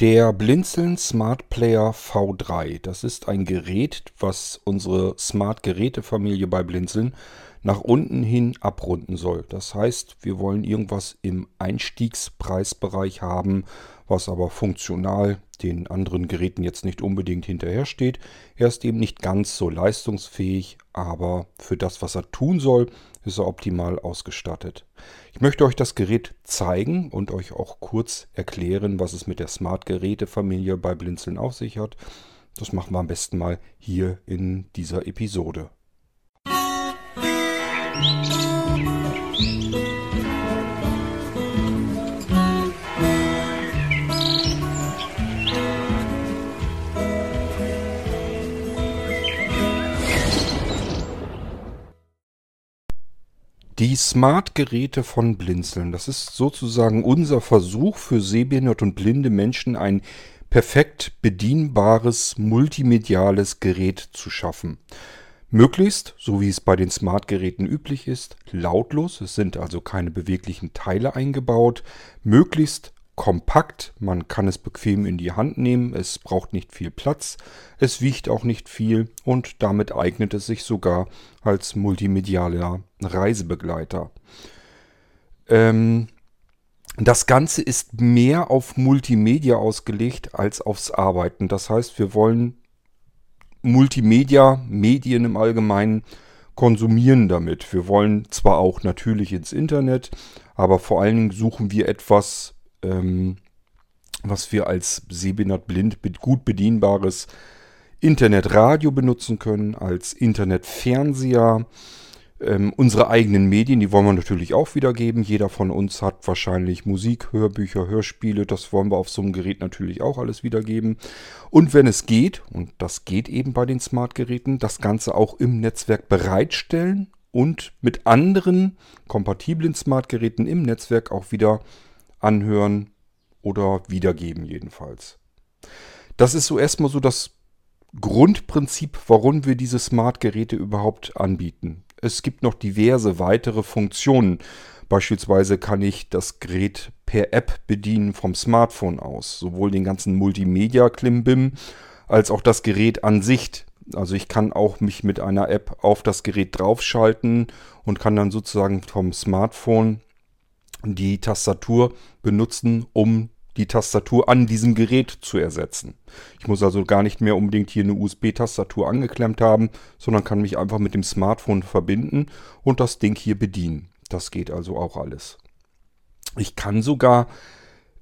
Der Blinzeln Smart Player V3, das ist ein Gerät, was unsere Smart-Geräte-Familie bei Blinzeln nach unten hin abrunden soll. Das heißt, wir wollen irgendwas im Einstiegspreisbereich haben, was aber funktional den anderen Geräten jetzt nicht unbedingt hinterhersteht. Er ist eben nicht ganz so leistungsfähig, aber für das, was er tun soll, ist er optimal ausgestattet. Ich möchte euch das Gerät zeigen und euch auch kurz erklären, was es mit der Smart-Geräte-Familie bei Blinzeln auf sich hat. Das machen wir am besten mal hier in dieser Episode. Die Smart-Geräte von Blinzeln, das ist sozusagen unser Versuch für sehbehinderte und blinde Menschen ein perfekt bedienbares multimediales Gerät zu schaffen. Möglichst, so wie es bei den Smart-Geräten üblich ist, lautlos, es sind also keine beweglichen Teile eingebaut, möglichst kompakt, man kann es bequem in die Hand nehmen, es braucht nicht viel Platz, es wiegt auch nicht viel. Und damit eignet es sich sogar als multimedialer Reisebegleiter. Ähm, das Ganze ist mehr auf Multimedia ausgelegt als aufs Arbeiten. Das heißt, wir wollen Multimedia, Medien im Allgemeinen konsumieren damit. Wir wollen zwar auch natürlich ins Internet, aber vor allen Dingen suchen wir etwas, ähm, was wir als sehbehindert blind gut bedienbares Internetradio benutzen können, als Internetfernseher. Ähm, unsere eigenen Medien, die wollen wir natürlich auch wiedergeben. Jeder von uns hat wahrscheinlich Musik, Hörbücher, Hörspiele. Das wollen wir auf so einem Gerät natürlich auch alles wiedergeben. Und wenn es geht, und das geht eben bei den Smart-Geräten, das Ganze auch im Netzwerk bereitstellen und mit anderen kompatiblen Smart-Geräten im Netzwerk auch wieder anhören oder wiedergeben jedenfalls. Das ist so erstmal so das Grundprinzip, warum wir diese Smart-Geräte überhaupt anbieten. Es gibt noch diverse weitere Funktionen. Beispielsweise kann ich das Gerät per App bedienen vom Smartphone aus. Sowohl den ganzen Multimedia-Klimbim als auch das Gerät an sich. Also ich kann auch mich mit einer App auf das Gerät draufschalten und kann dann sozusagen vom Smartphone die Tastatur benutzen, um die Tastatur an diesem Gerät zu ersetzen. Ich muss also gar nicht mehr unbedingt hier eine USB-Tastatur angeklemmt haben, sondern kann mich einfach mit dem Smartphone verbinden und das Ding hier bedienen. Das geht also auch alles. Ich kann sogar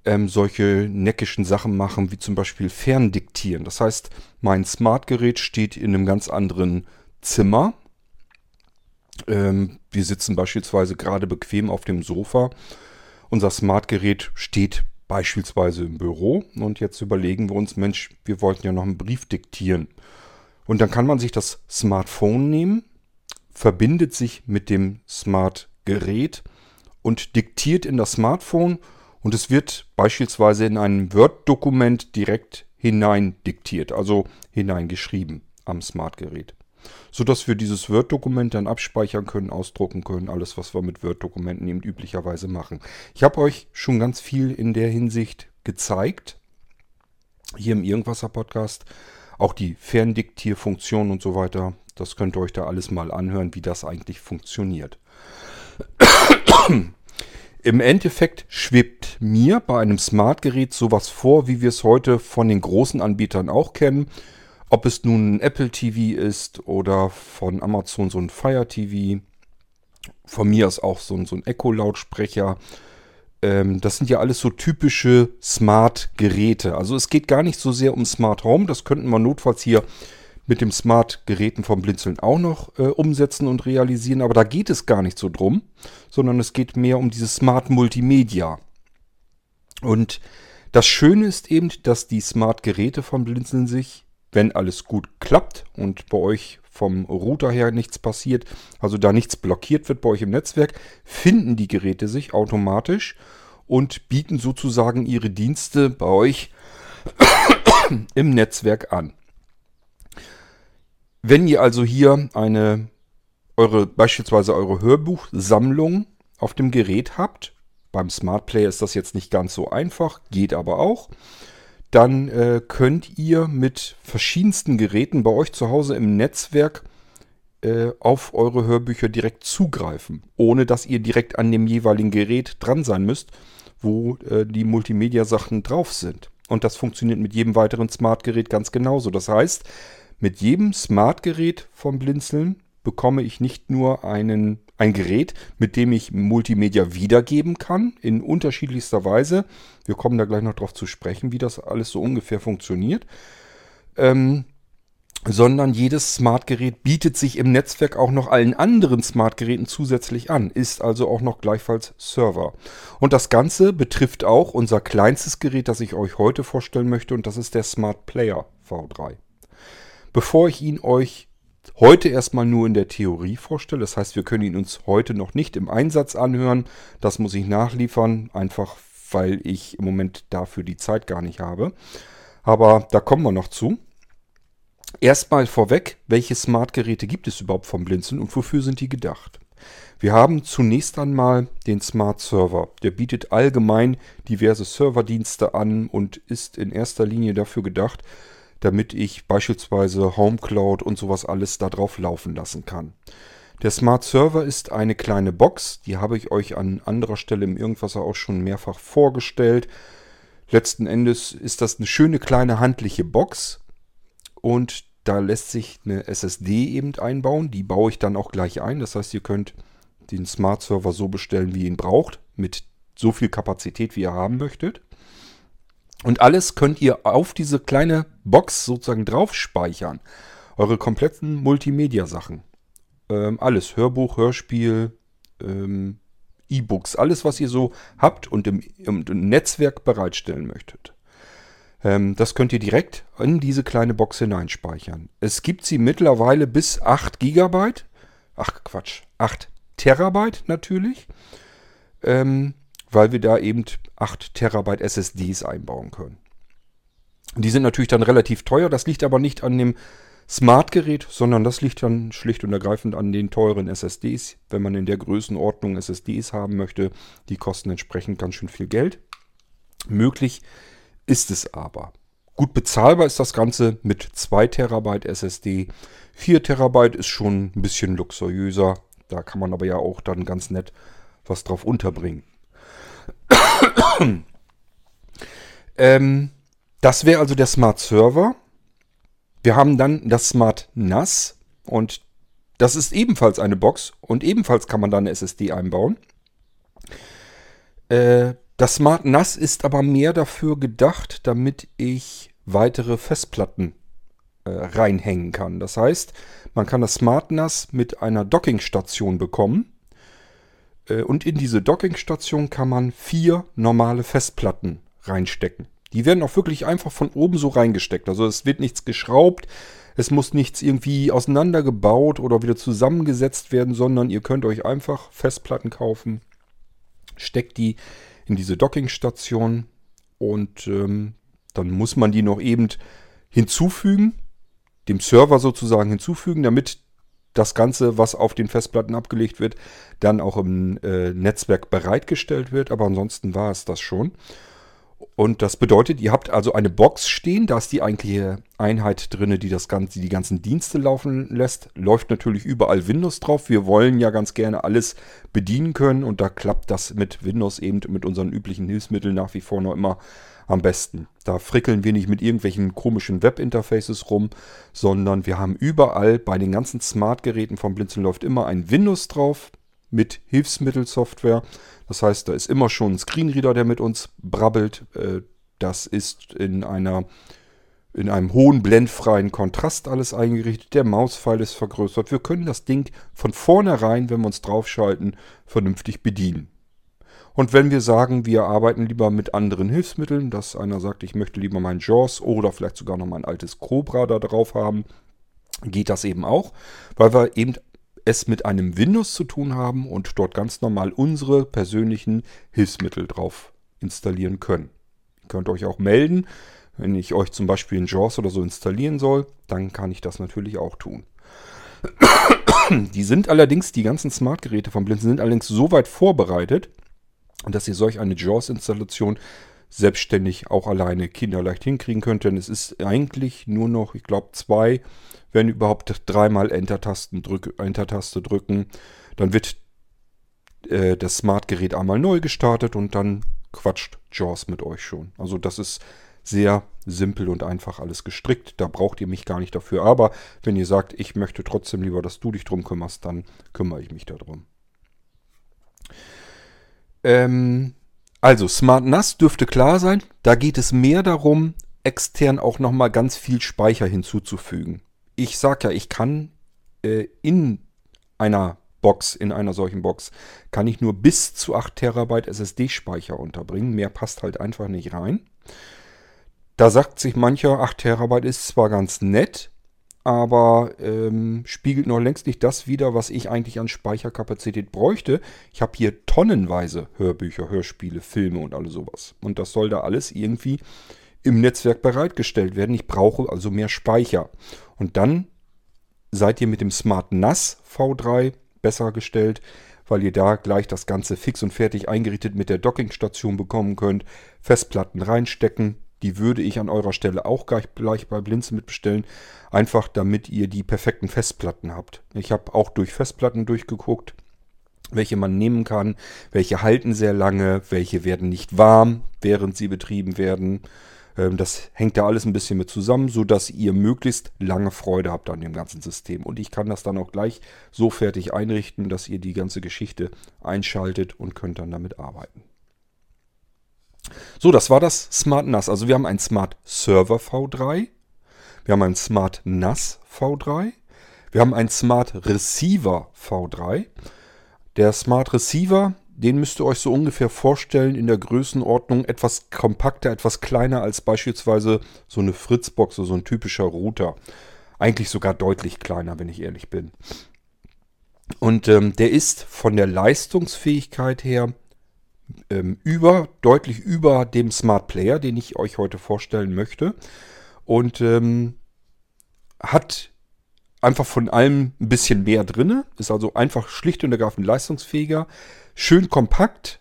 ähm, solche neckischen Sachen machen, wie zum Beispiel Ferndiktieren. Das heißt, mein Smartgerät steht in einem ganz anderen Zimmer ähm, wir sitzen beispielsweise gerade bequem auf dem Sofa. Unser Smartgerät steht beispielsweise im Büro. Und jetzt überlegen wir uns, Mensch, wir wollten ja noch einen Brief diktieren. Und dann kann man sich das Smartphone nehmen, verbindet sich mit dem Smartgerät und diktiert in das Smartphone. Und es wird beispielsweise in ein Word-Dokument direkt hinein diktiert, also hineingeschrieben am Smartgerät sodass wir dieses Word-Dokument dann abspeichern können, ausdrucken können, alles, was wir mit Word-Dokumenten eben üblicherweise machen. Ich habe euch schon ganz viel in der Hinsicht gezeigt, hier im Irgendwasser-Podcast, auch die Ferndiktierfunktion und so weiter. Das könnt ihr euch da alles mal anhören, wie das eigentlich funktioniert. Im Endeffekt schwebt mir bei einem Smartgerät sowas vor, wie wir es heute von den großen Anbietern auch kennen. Ob es nun ein Apple TV ist oder von Amazon so ein Fire TV. Von mir ist auch so ein, so ein Echo-Lautsprecher. Ähm, das sind ja alles so typische Smart-Geräte. Also es geht gar nicht so sehr um Smart Home. Das könnten wir notfalls hier mit dem Smart-Geräten vom Blinzeln auch noch äh, umsetzen und realisieren. Aber da geht es gar nicht so drum, sondern es geht mehr um dieses Smart Multimedia. Und das Schöne ist eben, dass die Smart-Geräte vom Blinzeln sich wenn alles gut klappt und bei euch vom Router her nichts passiert, also da nichts blockiert wird bei euch im Netzwerk, finden die Geräte sich automatisch und bieten sozusagen ihre Dienste bei euch im Netzwerk an. Wenn ihr also hier eine eure beispielsweise eure Hörbuchsammlung auf dem Gerät habt, beim Smart Player ist das jetzt nicht ganz so einfach, geht aber auch dann äh, könnt ihr mit verschiedensten Geräten bei euch zu Hause im Netzwerk äh, auf eure Hörbücher direkt zugreifen, ohne dass ihr direkt an dem jeweiligen Gerät dran sein müsst, wo äh, die Multimedia-Sachen drauf sind. Und das funktioniert mit jedem weiteren Smart-Gerät ganz genauso. Das heißt, mit jedem Smart-Gerät vom Blinzeln bekomme ich nicht nur einen, ein Gerät, mit dem ich Multimedia wiedergeben kann, in unterschiedlichster Weise. Wir kommen da gleich noch drauf zu sprechen, wie das alles so ungefähr funktioniert. Ähm, sondern jedes Smart-Gerät bietet sich im Netzwerk auch noch allen anderen Smart-Geräten zusätzlich an, ist also auch noch gleichfalls Server. Und das Ganze betrifft auch unser kleinstes Gerät, das ich euch heute vorstellen möchte, und das ist der Smart Player V3. Bevor ich ihn euch heute erstmal nur in der Theorie vorstelle, das heißt, wir können ihn uns heute noch nicht im Einsatz anhören, das muss ich nachliefern, einfach weil ich im Moment dafür die Zeit gar nicht habe. Aber da kommen wir noch zu. Erstmal vorweg, welche Smart-Geräte gibt es überhaupt vom Blinzeln und wofür sind die gedacht? Wir haben zunächst einmal den Smart Server. Der bietet allgemein diverse Serverdienste an und ist in erster Linie dafür gedacht, damit ich beispielsweise HomeCloud und sowas alles da drauf laufen lassen kann. Der Smart Server ist eine kleine Box, die habe ich euch an anderer Stelle im Irgendwasser auch schon mehrfach vorgestellt. Letzten Endes ist das eine schöne kleine handliche Box, und da lässt sich eine SSD eben einbauen. Die baue ich dann auch gleich ein. Das heißt, ihr könnt den Smart Server so bestellen, wie ihr ihn braucht, mit so viel Kapazität, wie ihr haben möchtet. Und alles könnt ihr auf diese kleine Box sozusagen drauf speichern. Eure kompletten Multimedia-Sachen. Ähm, alles, Hörbuch, Hörspiel, ähm, E-Books, alles, was ihr so habt und im, im Netzwerk bereitstellen möchtet. Ähm, das könnt ihr direkt in diese kleine Box hineinspeichern. Es gibt sie mittlerweile bis 8 GB. Ach Quatsch, 8 Terabyte natürlich. Ähm, weil wir da eben 8 Terabyte SSDs einbauen können. Die sind natürlich dann relativ teuer. Das liegt aber nicht an dem Smart-Gerät, sondern das liegt dann schlicht und ergreifend an den teuren SSDs. Wenn man in der Größenordnung SSDs haben möchte, die kosten entsprechend ganz schön viel Geld. Möglich ist es aber. Gut bezahlbar ist das Ganze mit 2 Terabyte SSD. 4 Terabyte ist schon ein bisschen luxuriöser. Da kann man aber ja auch dann ganz nett was drauf unterbringen. ähm, das wäre also der Smart Server. Wir haben dann das Smart NAS und das ist ebenfalls eine Box und ebenfalls kann man da eine SSD einbauen. Äh, das Smart NAS ist aber mehr dafür gedacht, damit ich weitere Festplatten äh, reinhängen kann. Das heißt, man kann das Smart NAS mit einer Dockingstation bekommen. Äh, und in diese Dockingstation kann man vier normale Festplatten reinstecken. Die werden auch wirklich einfach von oben so reingesteckt. Also es wird nichts geschraubt, es muss nichts irgendwie auseinandergebaut oder wieder zusammengesetzt werden, sondern ihr könnt euch einfach Festplatten kaufen, steckt die in diese Dockingstation und ähm, dann muss man die noch eben hinzufügen, dem Server sozusagen hinzufügen, damit das Ganze, was auf den Festplatten abgelegt wird, dann auch im äh, Netzwerk bereitgestellt wird. Aber ansonsten war es das schon. Und das bedeutet, ihr habt also eine Box stehen, da ist die eigentliche Einheit drin, die das Ganze, die ganzen Dienste laufen lässt. Läuft natürlich überall Windows drauf. Wir wollen ja ganz gerne alles bedienen können und da klappt das mit Windows eben mit unseren üblichen Hilfsmitteln nach wie vor noch immer am besten. Da frickeln wir nicht mit irgendwelchen komischen Webinterfaces rum, sondern wir haben überall bei den ganzen Smart-Geräten vom Blinzeln läuft immer ein Windows drauf mit Hilfsmittelsoftware. Das heißt, da ist immer schon ein Screenreader, der mit uns brabbelt. Äh, das ist in einer in einem hohen blendfreien Kontrast alles eingerichtet. Der Mauspfeil ist vergrößert. Wir können das Ding von vornherein, wenn wir uns draufschalten, vernünftig bedienen. Und wenn wir sagen, wir arbeiten lieber mit anderen Hilfsmitteln, dass einer sagt, ich möchte lieber meinen JAWS oder vielleicht sogar noch mein altes Cobra da drauf haben, geht das eben auch, weil wir eben es mit einem Windows zu tun haben und dort ganz normal unsere persönlichen Hilfsmittel drauf installieren können. Ihr könnt euch auch melden, wenn ich euch zum Beispiel in JAWS oder so installieren soll, dann kann ich das natürlich auch tun. Die sind allerdings, die ganzen Smart-Geräte von Blinzen sind allerdings so weit vorbereitet, dass ihr solch eine JAWS-Installation selbstständig auch alleine kinderleicht hinkriegen könnt. Denn es ist eigentlich nur noch, ich glaube, zwei, wenn überhaupt dreimal Enter-Taste drück, Enter drücken. Dann wird äh, das Smart-Gerät einmal neu gestartet und dann quatscht JAWS mit euch schon. Also das ist sehr simpel und einfach alles gestrickt. Da braucht ihr mich gar nicht dafür. Aber wenn ihr sagt, ich möchte trotzdem lieber, dass du dich drum kümmerst, dann kümmere ich mich darum. Ähm, also Smart NAS dürfte klar sein. Da geht es mehr darum, extern auch nochmal ganz viel Speicher hinzuzufügen. Ich sage ja, ich kann äh, in einer Box, in einer solchen Box, kann ich nur bis zu 8 Terabyte SSD-Speicher unterbringen. Mehr passt halt einfach nicht rein. Da sagt sich mancher, 8 Terabyte ist zwar ganz nett, aber ähm, spiegelt noch längst nicht das wider, was ich eigentlich an Speicherkapazität bräuchte. Ich habe hier tonnenweise Hörbücher, Hörspiele, Filme und alles sowas. Und das soll da alles irgendwie im Netzwerk bereitgestellt werden. Ich brauche also mehr Speicher. Und dann seid ihr mit dem Smart NAS V3 besser gestellt, weil ihr da gleich das Ganze fix und fertig eingerichtet mit der Dockingstation bekommen könnt. Festplatten reinstecken. Die würde ich an eurer Stelle auch gleich, gleich bei Blinze mitbestellen. Einfach damit ihr die perfekten Festplatten habt. Ich habe auch durch Festplatten durchgeguckt, welche man nehmen kann. Welche halten sehr lange, welche werden nicht warm, während sie betrieben werden. Ähm, das hängt da alles ein bisschen mit zusammen, sodass ihr möglichst lange Freude habt an dem ganzen System. Und ich kann das dann auch gleich so fertig einrichten, dass ihr die ganze Geschichte einschaltet und könnt dann damit arbeiten. So, das war das Smart NAS. Also wir haben ein Smart Server V3, wir haben ein Smart NAS V3, wir haben ein Smart Receiver V3. Der Smart Receiver den müsst ihr euch so ungefähr vorstellen in der Größenordnung etwas kompakter, etwas kleiner als beispielsweise so eine Fritzbox, so ein typischer Router. Eigentlich sogar deutlich kleiner, wenn ich ehrlich bin. Und ähm, der ist von der Leistungsfähigkeit her ähm, über, deutlich über dem Smart Player, den ich euch heute vorstellen möchte. Und ähm, hat einfach von allem ein bisschen mehr drin. Ist also einfach schlicht und ergreifend leistungsfähiger. Schön kompakt.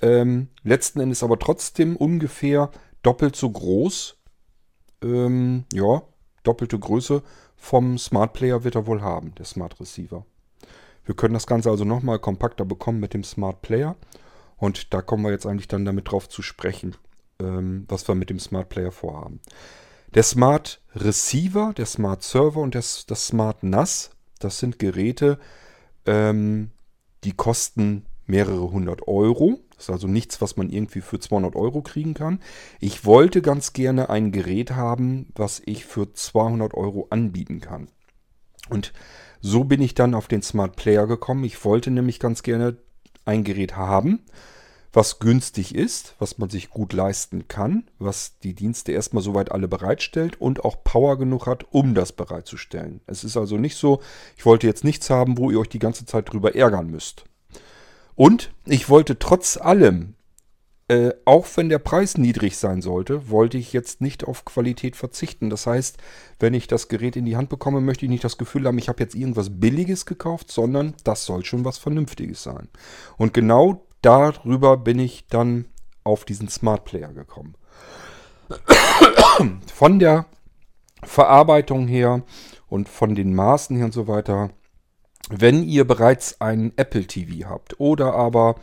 Ähm, letzten Endes aber trotzdem ungefähr doppelt so groß. Ähm, ja, doppelte Größe vom Smart Player wird er wohl haben, der Smart Receiver. Wir können das Ganze also nochmal kompakter bekommen mit dem Smart Player. Und da kommen wir jetzt eigentlich dann damit drauf zu sprechen, ähm, was wir mit dem Smart Player vorhaben. Der Smart Receiver, der Smart Server und das, das Smart NAS, das sind Geräte, ähm, die kosten mehrere hundert Euro. Das ist also nichts, was man irgendwie für 200 Euro kriegen kann. Ich wollte ganz gerne ein Gerät haben, was ich für 200 Euro anbieten kann. Und so bin ich dann auf den Smart Player gekommen. Ich wollte nämlich ganz gerne ein Gerät haben, was günstig ist, was man sich gut leisten kann, was die Dienste erstmal soweit alle bereitstellt und auch Power genug hat, um das bereitzustellen. Es ist also nicht so, ich wollte jetzt nichts haben, wo ihr euch die ganze Zeit drüber ärgern müsst. Und ich wollte trotz allem, äh, auch wenn der Preis niedrig sein sollte, wollte ich jetzt nicht auf Qualität verzichten. Das heißt, wenn ich das Gerät in die Hand bekomme, möchte ich nicht das Gefühl haben, ich habe jetzt irgendwas Billiges gekauft, sondern das soll schon was Vernünftiges sein. Und genau darüber bin ich dann auf diesen Smart Player gekommen. Von der Verarbeitung her und von den Maßen her und so weiter, wenn ihr bereits einen Apple TV habt oder aber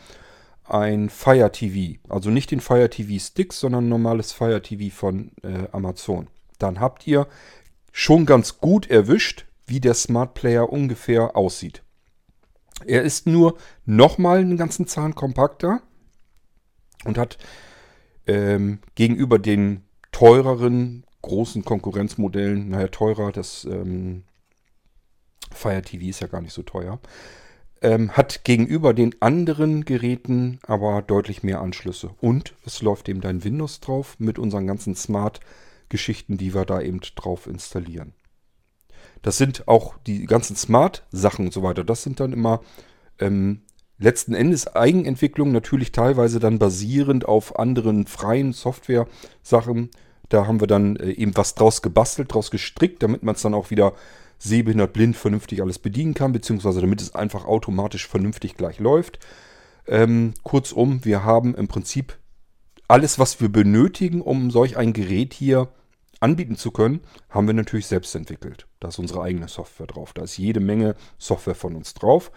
ein Fire TV, also nicht den Fire TV Stick, sondern ein normales Fire TV von äh, Amazon, dann habt ihr schon ganz gut erwischt, wie der Smart Player ungefähr aussieht. Er ist nur nochmal einen ganzen Zahn kompakter und hat ähm, gegenüber den teureren großen Konkurrenzmodellen, naja, teurer, das ähm, Fire TV ist ja gar nicht so teuer, ähm, hat gegenüber den anderen Geräten aber deutlich mehr Anschlüsse. Und es läuft eben dein Windows drauf mit unseren ganzen Smart-Geschichten, die wir da eben drauf installieren. Das sind auch die ganzen Smart-Sachen und so weiter. Das sind dann immer ähm, letzten Endes Eigenentwicklung, natürlich teilweise dann basierend auf anderen freien Software-Sachen. Da haben wir dann äh, eben was draus gebastelt, draus gestrickt, damit man es dann auch wieder sehbehindert blind vernünftig alles bedienen kann, beziehungsweise damit es einfach automatisch vernünftig gleich läuft. Ähm, kurzum, wir haben im Prinzip alles, was wir benötigen, um solch ein Gerät hier anbieten zu können, haben wir natürlich selbst entwickelt. Da ist unsere eigene Software drauf. Da ist jede Menge Software von uns drauf,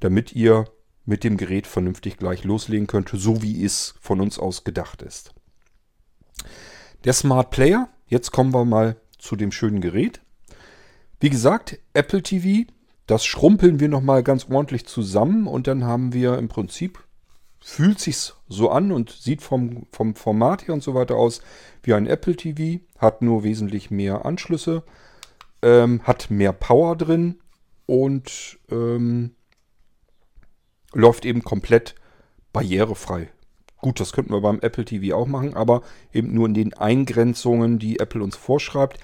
damit ihr mit dem Gerät vernünftig gleich loslegen könnt, so wie es von uns aus gedacht ist. Der Smart Player, jetzt kommen wir mal zu dem schönen Gerät. Wie gesagt, Apple TV, das schrumpeln wir nochmal ganz ordentlich zusammen und dann haben wir im Prinzip, fühlt sich so an und sieht vom, vom Format her und so weiter aus wie ein Apple TV, hat nur wesentlich mehr Anschlüsse, ähm, hat mehr Power drin und ähm, läuft eben komplett barrierefrei. Gut, das könnten wir beim Apple TV auch machen, aber eben nur in den Eingrenzungen, die Apple uns vorschreibt.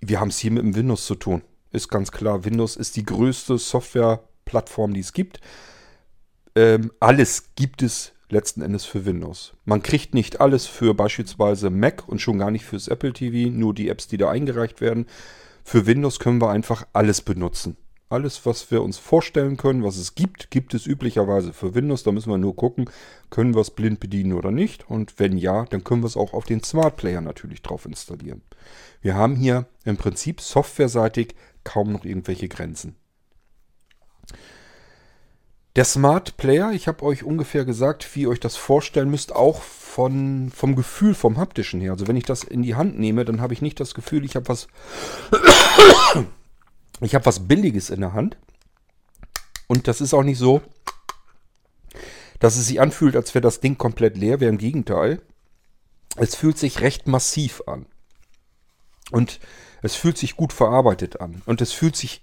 Wir haben es hier mit dem Windows zu tun. Ist ganz klar, Windows ist die größte Softwareplattform, die es gibt. Ähm, alles gibt es letzten Endes für Windows. Man kriegt nicht alles für beispielsweise Mac und schon gar nicht fürs Apple TV, nur die Apps, die da eingereicht werden. Für Windows können wir einfach alles benutzen. Alles, was wir uns vorstellen können, was es gibt, gibt es üblicherweise für Windows. Da müssen wir nur gucken, können wir es blind bedienen oder nicht. Und wenn ja, dann können wir es auch auf den Smart Player natürlich drauf installieren. Wir haben hier im Prinzip softwareseitig kaum noch irgendwelche Grenzen. Der Smart Player, ich habe euch ungefähr gesagt, wie ihr euch das vorstellen müsst, auch von, vom Gefühl, vom haptischen her. Also wenn ich das in die Hand nehme, dann habe ich nicht das Gefühl, ich habe was ich habe was Billiges in der Hand. Und das ist auch nicht so, dass es sich anfühlt, als wäre das Ding komplett leer. Wäre im Gegenteil. Es fühlt sich recht massiv an. Und es fühlt sich gut verarbeitet an. Und es fühlt sich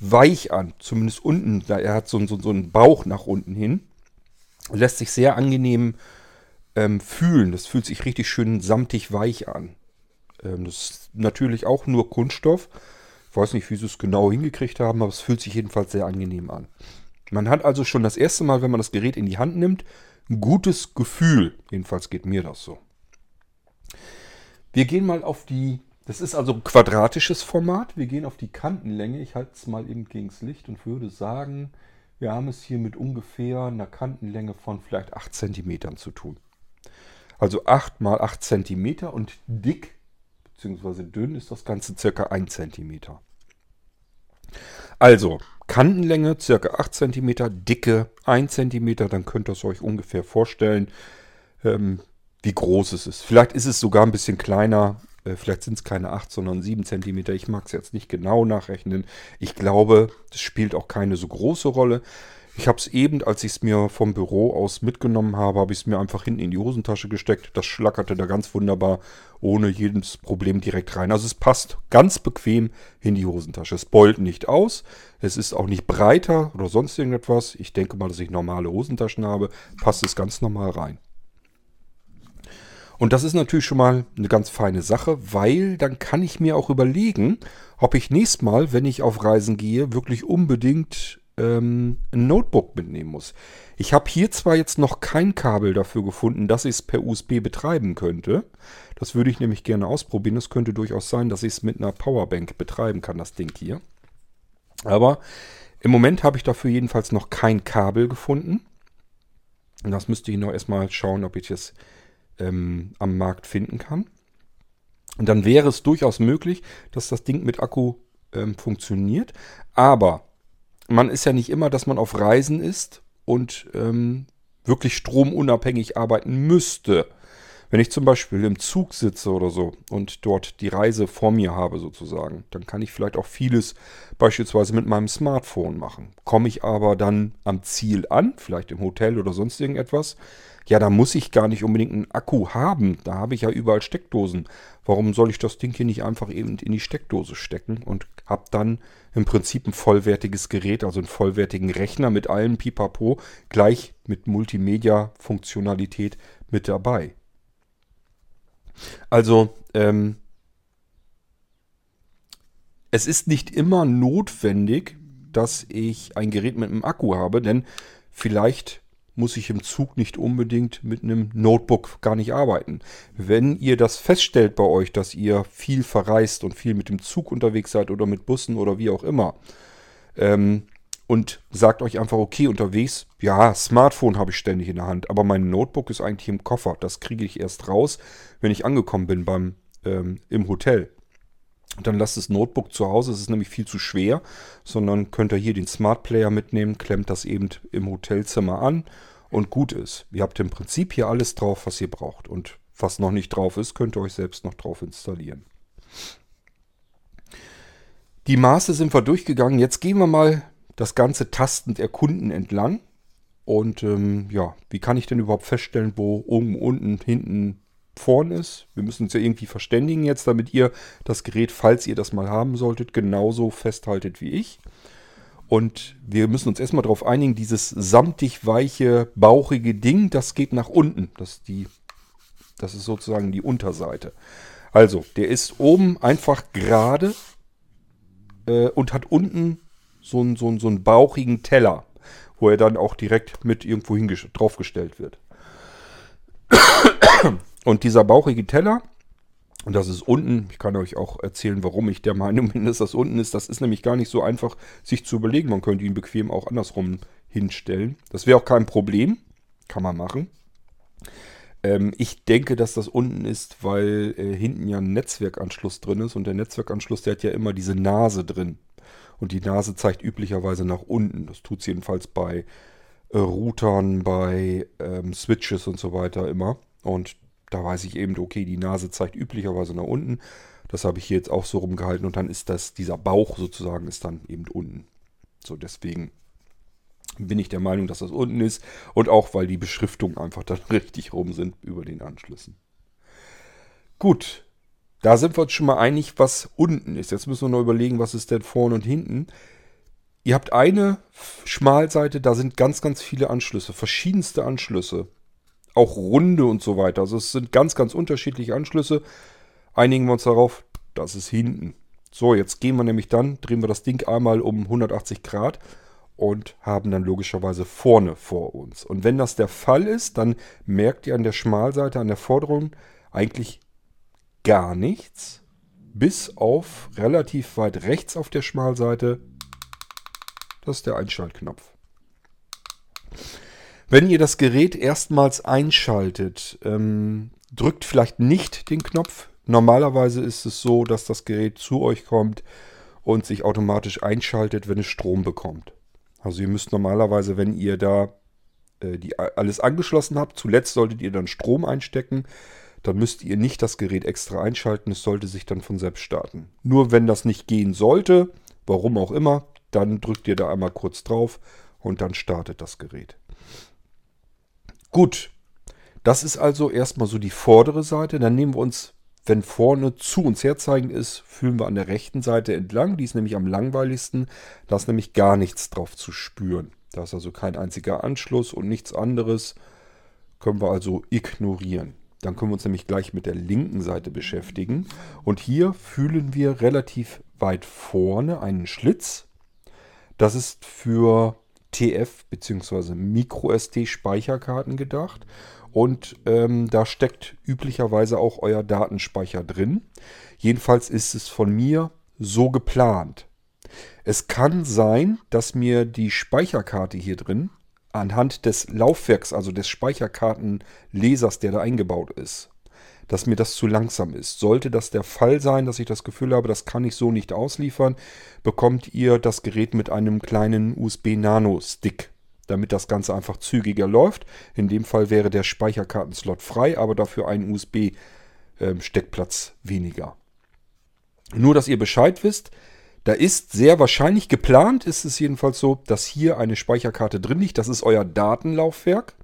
weich an. Zumindest unten. Er hat so, so, so einen Bauch nach unten hin. Lässt sich sehr angenehm ähm, fühlen. Das fühlt sich richtig schön samtig weich an. Ähm, das ist natürlich auch nur Kunststoff. Ich weiß nicht, wie sie es genau hingekriegt haben, aber es fühlt sich jedenfalls sehr angenehm an. Man hat also schon das erste Mal, wenn man das Gerät in die Hand nimmt, ein gutes Gefühl. Jedenfalls geht mir das so. Wir gehen mal auf die, das ist also ein quadratisches Format. Wir gehen auf die Kantenlänge. Ich halte es mal eben gegen das Licht und würde sagen, wir haben es hier mit ungefähr einer Kantenlänge von vielleicht 8 cm zu tun. Also 8 mal 8 cm und dick bzw. dünn ist das Ganze circa 1 cm. Also, Kantenlänge circa 8 cm, Dicke 1 cm, dann könnt ihr es euch ungefähr vorstellen, ähm, wie groß es ist. Vielleicht ist es sogar ein bisschen kleiner, äh, vielleicht sind es keine 8, sondern 7 cm. Ich mag es jetzt nicht genau nachrechnen. Ich glaube, das spielt auch keine so große Rolle. Ich habe es eben, als ich es mir vom Büro aus mitgenommen habe, habe ich es mir einfach hinten in die Hosentasche gesteckt. Das schlackerte da ganz wunderbar, ohne jedes Problem direkt rein. Also es passt ganz bequem in die Hosentasche. Es beult nicht aus. Es ist auch nicht breiter oder sonst irgendetwas. Ich denke mal, dass ich normale Hosentaschen habe. Passt es ganz normal rein. Und das ist natürlich schon mal eine ganz feine Sache, weil dann kann ich mir auch überlegen, ob ich nächstes Mal, wenn ich auf Reisen gehe, wirklich unbedingt ähm, ein Notebook mitnehmen muss. Ich habe hier zwar jetzt noch kein Kabel dafür gefunden, dass ich es per USB betreiben könnte. Das würde ich nämlich gerne ausprobieren. Es könnte durchaus sein, dass ich es mit einer Powerbank betreiben kann, das Ding hier. Aber im Moment habe ich dafür jedenfalls noch kein Kabel gefunden. Und das müsste ich noch erstmal schauen, ob ich es ähm, am Markt finden kann. Und dann wäre es durchaus möglich, dass das Ding mit Akku ähm, funktioniert. Aber man ist ja nicht immer, dass man auf Reisen ist und ähm, wirklich stromunabhängig arbeiten müsste. Wenn ich zum Beispiel im Zug sitze oder so und dort die Reise vor mir habe sozusagen, dann kann ich vielleicht auch vieles beispielsweise mit meinem Smartphone machen. Komme ich aber dann am Ziel an, vielleicht im Hotel oder sonst irgendetwas, ja, da muss ich gar nicht unbedingt einen Akku haben. Da habe ich ja überall Steckdosen. Warum soll ich das Ding hier nicht einfach eben in die Steckdose stecken und habe dann im Prinzip ein vollwertiges Gerät, also einen vollwertigen Rechner mit allem Pipapo, gleich mit Multimedia-Funktionalität mit dabei. Also, ähm, es ist nicht immer notwendig, dass ich ein Gerät mit einem Akku habe, denn vielleicht muss ich im Zug nicht unbedingt mit einem Notebook gar nicht arbeiten. Wenn ihr das feststellt bei euch, dass ihr viel verreist und viel mit dem Zug unterwegs seid oder mit Bussen oder wie auch immer, ähm, und sagt euch einfach, okay, unterwegs, ja, Smartphone habe ich ständig in der Hand, aber mein Notebook ist eigentlich im Koffer. Das kriege ich erst raus, wenn ich angekommen bin beim, ähm, im Hotel. Dann lasst das Notebook zu Hause, es ist nämlich viel zu schwer, sondern könnt ihr hier den Smart Player mitnehmen, klemmt das eben im Hotelzimmer an und gut ist. Ihr habt im Prinzip hier alles drauf, was ihr braucht. Und was noch nicht drauf ist, könnt ihr euch selbst noch drauf installieren. Die Maße sind wir durchgegangen. Jetzt gehen wir mal das Ganze tastend erkunden entlang. Und ähm, ja, wie kann ich denn überhaupt feststellen, wo oben, unten, hinten, vorn ist? Wir müssen uns ja irgendwie verständigen jetzt, damit ihr das Gerät, falls ihr das mal haben solltet, genauso festhaltet wie ich. Und wir müssen uns erstmal darauf einigen, dieses samtig weiche, bauchige Ding, das geht nach unten. Das ist, die, das ist sozusagen die Unterseite. Also, der ist oben einfach gerade äh, und hat unten so einen, so, einen, so einen bauchigen Teller, wo er dann auch direkt mit irgendwo draufgestellt wird. Und dieser bauchige Teller, und das ist unten, ich kann euch auch erzählen, warum ich der Meinung bin, dass das unten ist. Das ist nämlich gar nicht so einfach, sich zu überlegen. Man könnte ihn bequem auch andersrum hinstellen. Das wäre auch kein Problem. Kann man machen. Ähm, ich denke, dass das unten ist, weil äh, hinten ja ein Netzwerkanschluss drin ist. Und der Netzwerkanschluss, der hat ja immer diese Nase drin. Und die Nase zeigt üblicherweise nach unten. Das tut es jedenfalls bei äh, Routern, bei ähm, Switches und so weiter immer. Und da weiß ich eben, okay, die Nase zeigt üblicherweise nach unten. Das habe ich hier jetzt auch so rumgehalten und dann ist das, dieser Bauch sozusagen ist dann eben unten. So, deswegen bin ich der Meinung, dass das unten ist und auch, weil die Beschriftungen einfach dann richtig rum sind über den Anschlüssen. Gut, da sind wir uns schon mal einig, was unten ist. Jetzt müssen wir noch überlegen, was ist denn vorne und hinten. Ihr habt eine Schmalseite, da sind ganz, ganz viele Anschlüsse, verschiedenste Anschlüsse auch runde und so weiter. Also es sind ganz, ganz unterschiedliche Anschlüsse. Einigen wir uns darauf, das ist hinten. So, jetzt gehen wir nämlich dann, drehen wir das Ding einmal um 180 Grad und haben dann logischerweise vorne vor uns. Und wenn das der Fall ist, dann merkt ihr an der Schmalseite, an der Vorderung eigentlich gar nichts. Bis auf relativ weit rechts auf der Schmalseite, das ist der Einschaltknopf. Wenn ihr das Gerät erstmals einschaltet, ähm, drückt vielleicht nicht den Knopf. Normalerweise ist es so, dass das Gerät zu euch kommt und sich automatisch einschaltet, wenn es Strom bekommt. Also ihr müsst normalerweise, wenn ihr da äh, die, alles angeschlossen habt, zuletzt solltet ihr dann Strom einstecken, dann müsst ihr nicht das Gerät extra einschalten, es sollte sich dann von selbst starten. Nur wenn das nicht gehen sollte, warum auch immer, dann drückt ihr da einmal kurz drauf und dann startet das Gerät. Gut, das ist also erstmal so die vordere Seite. Dann nehmen wir uns, wenn vorne zu uns herzeigen ist, fühlen wir an der rechten Seite entlang. Die ist nämlich am langweiligsten. Da ist nämlich gar nichts drauf zu spüren. Da ist also kein einziger Anschluss und nichts anderes. Können wir also ignorieren. Dann können wir uns nämlich gleich mit der linken Seite beschäftigen. Und hier fühlen wir relativ weit vorne einen Schlitz. Das ist für TF bzw. MicroSD Speicherkarten gedacht. Und ähm, da steckt üblicherweise auch euer Datenspeicher drin. Jedenfalls ist es von mir so geplant. Es kann sein, dass mir die Speicherkarte hier drin anhand des Laufwerks, also des Speicherkartenlesers, der da eingebaut ist, dass mir das zu langsam ist. Sollte das der Fall sein, dass ich das Gefühl habe, das kann ich so nicht ausliefern, bekommt ihr das Gerät mit einem kleinen USB-Nano-Stick, damit das Ganze einfach zügiger läuft. In dem Fall wäre der Speicherkartenslot frei, aber dafür ein USB-Steckplatz weniger. Nur, dass ihr Bescheid wisst, da ist sehr wahrscheinlich geplant, ist es jedenfalls so, dass hier eine Speicherkarte drin liegt. Das ist euer Datenlaufwerk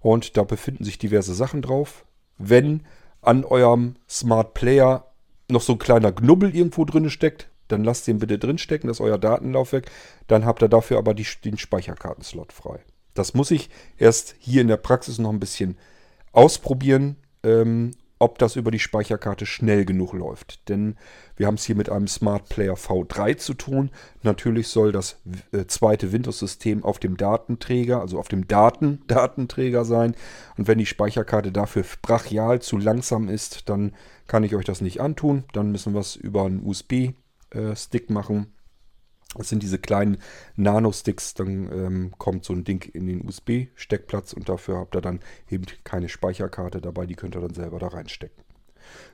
und da befinden sich diverse Sachen drauf. Wenn an eurem Smart Player noch so ein kleiner Knubbel irgendwo drin steckt, dann lasst den bitte drin stecken, das ist euer Datenlaufwerk. Dann habt ihr dafür aber die, den Speicherkartenslot frei. Das muss ich erst hier in der Praxis noch ein bisschen ausprobieren ähm, ob das über die Speicherkarte schnell genug läuft. Denn wir haben es hier mit einem Smart Player V3 zu tun. Natürlich soll das äh, zweite Windows-System auf dem Datenträger, also auf dem Daten-Datenträger sein. Und wenn die Speicherkarte dafür brachial zu langsam ist, dann kann ich euch das nicht antun. Dann müssen wir es über einen USB-Stick äh, machen. Das sind diese kleinen Nano-Sticks, dann ähm, kommt so ein Ding in den USB-Steckplatz und dafür habt ihr dann eben keine Speicherkarte dabei, die könnt ihr dann selber da reinstecken.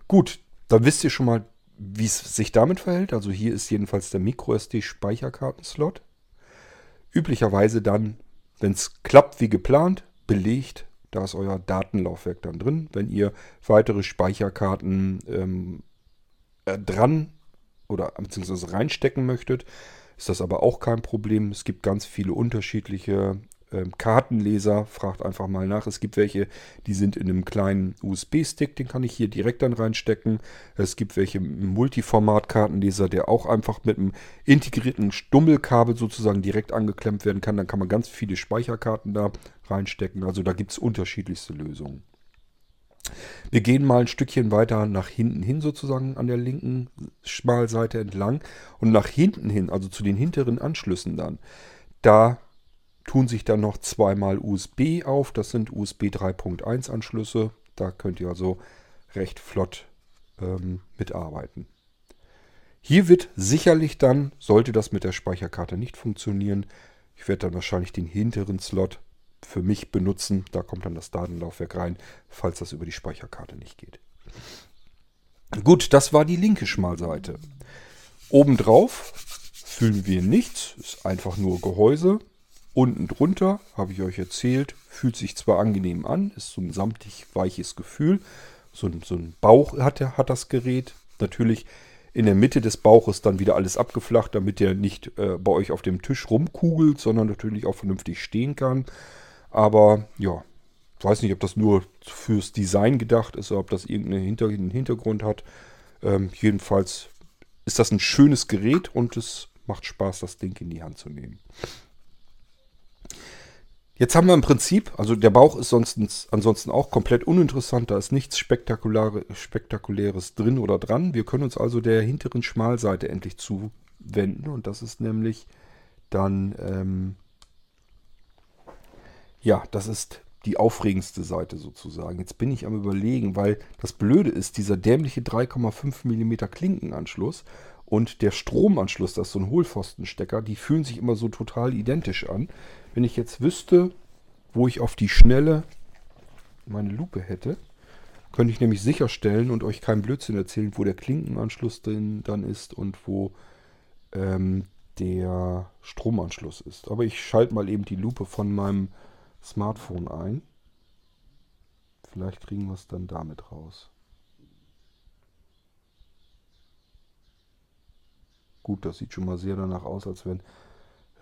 Gut, dann wisst ihr schon mal, wie es sich damit verhält. Also hier ist jedenfalls der MicroSD-Speicherkartenslot. Üblicherweise dann, wenn es klappt wie geplant, belegt, da ist euer Datenlaufwerk dann drin. Wenn ihr weitere Speicherkarten ähm, äh, dran oder beziehungsweise reinstecken möchtet, ist das aber auch kein Problem. Es gibt ganz viele unterschiedliche ähm, Kartenleser. Fragt einfach mal nach. Es gibt welche, die sind in einem kleinen USB-Stick, den kann ich hier direkt dann reinstecken. Es gibt welche im Multiformat-Kartenleser, der auch einfach mit einem integrierten Stummelkabel sozusagen direkt angeklemmt werden kann. Dann kann man ganz viele Speicherkarten da reinstecken. Also da gibt es unterschiedlichste Lösungen. Wir gehen mal ein Stückchen weiter nach hinten hin sozusagen an der linken Schmalseite entlang und nach hinten hin, also zu den hinteren Anschlüssen dann. Da tun sich dann noch zweimal USB auf. Das sind USB 3.1 Anschlüsse. Da könnt ihr also recht flott ähm, mitarbeiten. Hier wird sicherlich dann, sollte das mit der Speicherkarte nicht funktionieren, ich werde dann wahrscheinlich den hinteren Slot für mich benutzen. Da kommt dann das Datenlaufwerk rein, falls das über die Speicherkarte nicht geht. Gut, das war die linke Schmalseite. Obendrauf fühlen wir nichts, ist einfach nur Gehäuse. Unten drunter, habe ich euch erzählt, fühlt sich zwar angenehm an, ist so ein samtig weiches Gefühl. So ein, so ein Bauch hat, hat das Gerät. Natürlich in der Mitte des Bauches dann wieder alles abgeflacht, damit der nicht äh, bei euch auf dem Tisch rumkugelt, sondern natürlich auch vernünftig stehen kann. Aber ja, ich weiß nicht, ob das nur fürs Design gedacht ist oder ob das irgendeinen Hinter Hintergrund hat. Ähm, jedenfalls ist das ein schönes Gerät und es macht Spaß, das Ding in die Hand zu nehmen. Jetzt haben wir im Prinzip, also der Bauch ist sonst, ansonsten auch komplett uninteressant, da ist nichts Spektakuläre, Spektakuläres drin oder dran. Wir können uns also der hinteren Schmalseite endlich zuwenden und das ist nämlich dann, ähm, ja, das ist die aufregendste Seite sozusagen. Jetzt bin ich am überlegen, weil das Blöde ist, dieser dämliche 3,5 mm Klinkenanschluss und der Stromanschluss, das ist so ein Hohlpfostenstecker, die fühlen sich immer so total identisch an. Wenn ich jetzt wüsste, wo ich auf die Schnelle meine Lupe hätte, könnte ich nämlich sicherstellen und euch keinen Blödsinn erzählen, wo der Klinkenanschluss drin dann ist und wo ähm, der Stromanschluss ist. Aber ich schalte mal eben die Lupe von meinem Smartphone ein. Vielleicht kriegen wir es dann damit raus. Gut, das sieht schon mal sehr danach aus, als wenn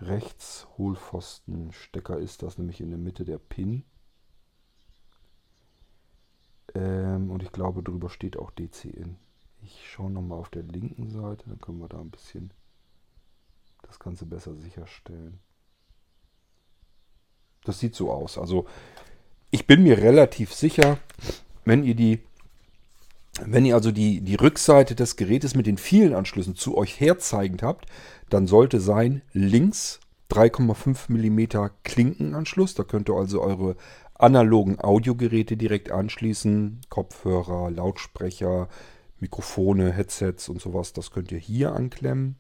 rechts Hohlpfostenstecker ist das nämlich in der Mitte der Pin. Ähm, und ich glaube, drüber steht auch DC-In. Ich schaue nochmal auf der linken Seite, dann können wir da ein bisschen das Ganze besser sicherstellen. Das sieht so aus. Also ich bin mir relativ sicher, wenn ihr die wenn ihr also die, die Rückseite des Gerätes mit den vielen Anschlüssen zu euch herzeigend habt, dann sollte sein links 3,5 mm Klinkenanschluss. Da könnt ihr also eure analogen Audiogeräte direkt anschließen. Kopfhörer, Lautsprecher, Mikrofone, Headsets und sowas. Das könnt ihr hier anklemmen.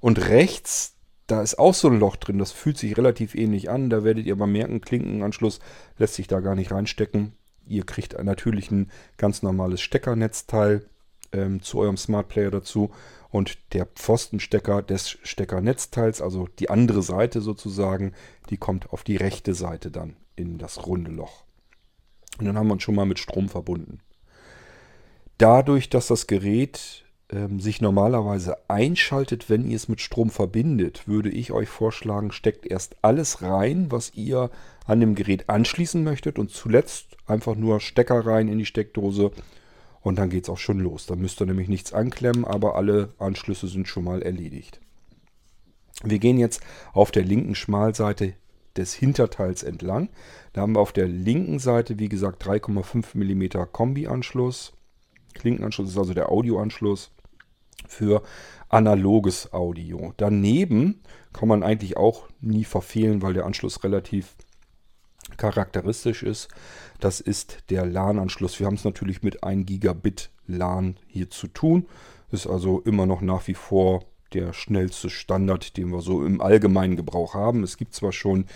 Und rechts, da ist auch so ein Loch drin. Das fühlt sich relativ ähnlich an. Da werdet ihr aber merken, Klinkenanschluss lässt sich da gar nicht reinstecken. Ihr kriegt natürlich ein ganz normales Steckernetzteil ähm, zu eurem Smart Player dazu. Und der Pfostenstecker des Steckernetzteils, also die andere Seite sozusagen, die kommt auf die rechte Seite dann in das runde Loch. Und dann haben wir uns schon mal mit Strom verbunden. Dadurch, dass das Gerät ähm, sich normalerweise einschaltet, wenn ihr es mit Strom verbindet, würde ich euch vorschlagen, steckt erst alles rein, was ihr an dem Gerät anschließen möchtet und zuletzt einfach nur Stecker rein in die Steckdose und dann geht es auch schon los. Da müsst ihr nämlich nichts anklemmen, aber alle Anschlüsse sind schon mal erledigt. Wir gehen jetzt auf der linken Schmalseite des Hinterteils entlang. Da haben wir auf der linken Seite, wie gesagt, 3,5 mm Kombi-Anschluss. Klinkenanschluss ist also der Audioanschluss für analoges Audio. Daneben kann man eigentlich auch nie verfehlen, weil der Anschluss relativ charakteristisch ist. Das ist der LAN-Anschluss. Wir haben es natürlich mit 1 Gigabit LAN hier zu tun. Ist also immer noch nach wie vor der schnellste Standard, den wir so im allgemeinen Gebrauch haben. Es gibt zwar schon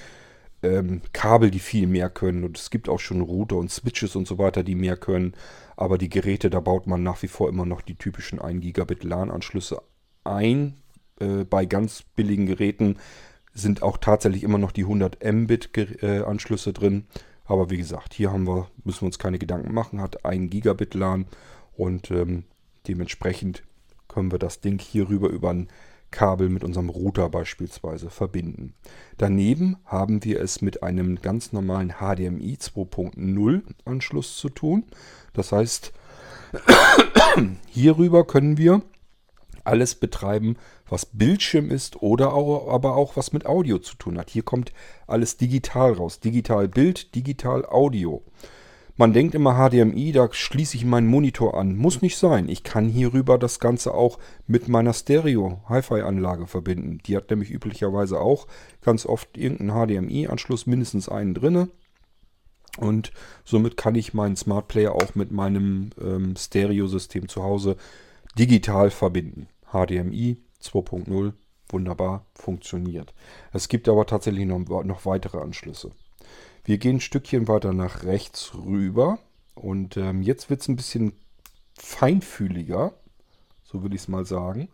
ähm, Kabel, die viel mehr können und es gibt auch schon Router und Switches und so weiter, die mehr können, aber die Geräte, da baut man nach wie vor immer noch die typischen 1 Gigabit LAN-Anschlüsse ein. Äh, bei ganz billigen Geräten sind auch tatsächlich immer noch die 100 Mbit-Anschlüsse drin. Aber wie gesagt, hier haben wir, müssen wir uns keine Gedanken machen, hat 1 Gigabit LAN und ähm, dementsprechend können wir das Ding hierüber über ein Kabel mit unserem Router beispielsweise verbinden. Daneben haben wir es mit einem ganz normalen HDMI 2.0 Anschluss zu tun. Das heißt, hierüber können wir alles betreiben, was Bildschirm ist oder auch, aber auch was mit Audio zu tun hat. Hier kommt alles digital raus. Digital Bild, digital Audio. Man denkt immer HDMI, da schließe ich meinen Monitor an. Muss nicht sein. Ich kann hierüber das Ganze auch mit meiner Stereo-Hi-Fi-Anlage verbinden. Die hat nämlich üblicherweise auch ganz oft irgendeinen HDMI-Anschluss, mindestens einen drinne. Und somit kann ich meinen Smart Player auch mit meinem ähm, Stereo-System zu Hause digital verbinden. HDMI 2.0 wunderbar funktioniert. Es gibt aber tatsächlich noch, noch weitere Anschlüsse. Wir gehen ein Stückchen weiter nach rechts rüber und ähm, jetzt wird es ein bisschen feinfühliger, so würde ich es mal sagen.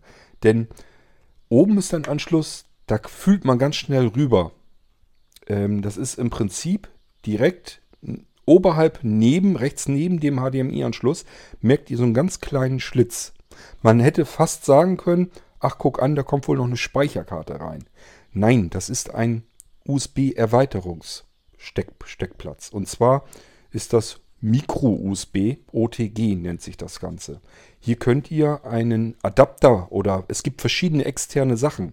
Denn oben ist ein Anschluss, da fühlt man ganz schnell rüber. Ähm, das ist im Prinzip direkt oberhalb neben, rechts neben dem HDMI-Anschluss, merkt ihr so einen ganz kleinen Schlitz. Man hätte fast sagen können, ach guck an, da kommt wohl noch eine Speicherkarte rein. Nein, das ist ein USB-Erweiterungssteckplatz. Und zwar ist das Micro-USB, OTG nennt sich das Ganze. Hier könnt ihr einen Adapter oder es gibt verschiedene externe Sachen.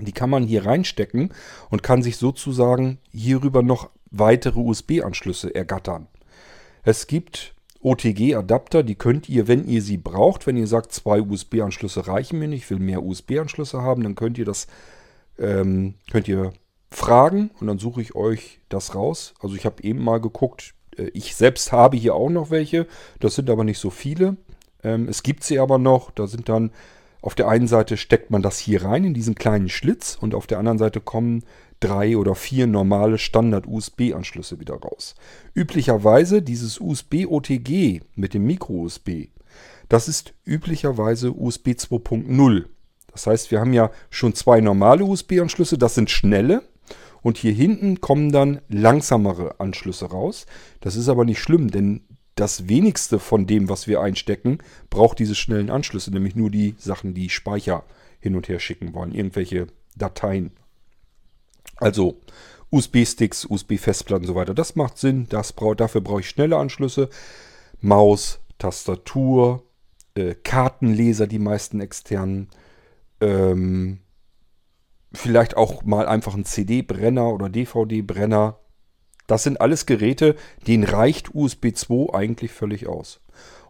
Die kann man hier reinstecken und kann sich sozusagen hierüber noch weitere USB-Anschlüsse ergattern. Es gibt OTG-Adapter, die könnt ihr, wenn ihr sie braucht, wenn ihr sagt, zwei USB-Anschlüsse reichen mir nicht, ich will mehr USB-Anschlüsse haben, dann könnt ihr das, ähm, könnt ihr fragen und dann suche ich euch das raus. Also ich habe eben mal geguckt, äh, ich selbst habe hier auch noch welche, das sind aber nicht so viele. Ähm, es gibt sie aber noch, da sind dann auf der einen Seite steckt man das hier rein in diesen kleinen Schlitz und auf der anderen Seite kommen drei oder vier normale Standard-USB-Anschlüsse wieder raus. Üblicherweise dieses USB-OTG mit dem Micro-USB, das ist üblicherweise USB 2.0. Das heißt, wir haben ja schon zwei normale USB-Anschlüsse, das sind schnelle. Und hier hinten kommen dann langsamere Anschlüsse raus. Das ist aber nicht schlimm, denn das wenigste von dem, was wir einstecken, braucht diese schnellen Anschlüsse, nämlich nur die Sachen, die Speicher hin und her schicken wollen, irgendwelche Dateien also USB-Sticks, USB-Festplatten und so weiter. Das macht Sinn. Das brauch, dafür brauche ich schnelle Anschlüsse. Maus, Tastatur, äh, Kartenleser, die meisten externen. Ähm, vielleicht auch mal einfach ein CD-Brenner oder DVD-Brenner. Das sind alles Geräte, denen reicht USB 2 eigentlich völlig aus.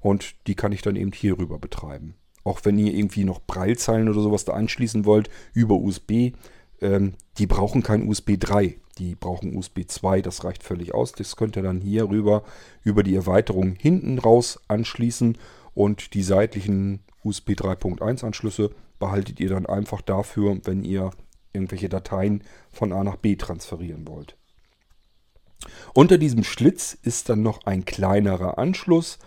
Und die kann ich dann eben hier rüber betreiben. Auch wenn ihr irgendwie noch Breilzeilen oder sowas da anschließen wollt über USB, ähm, die brauchen kein USB 3, die brauchen USB 2, das reicht völlig aus. Das könnt ihr dann hier rüber über die Erweiterung hinten raus anschließen und die seitlichen USB 3.1 Anschlüsse behaltet ihr dann einfach dafür, wenn ihr irgendwelche Dateien von A nach B transferieren wollt. Unter diesem Schlitz ist dann noch ein kleinerer Anschluss.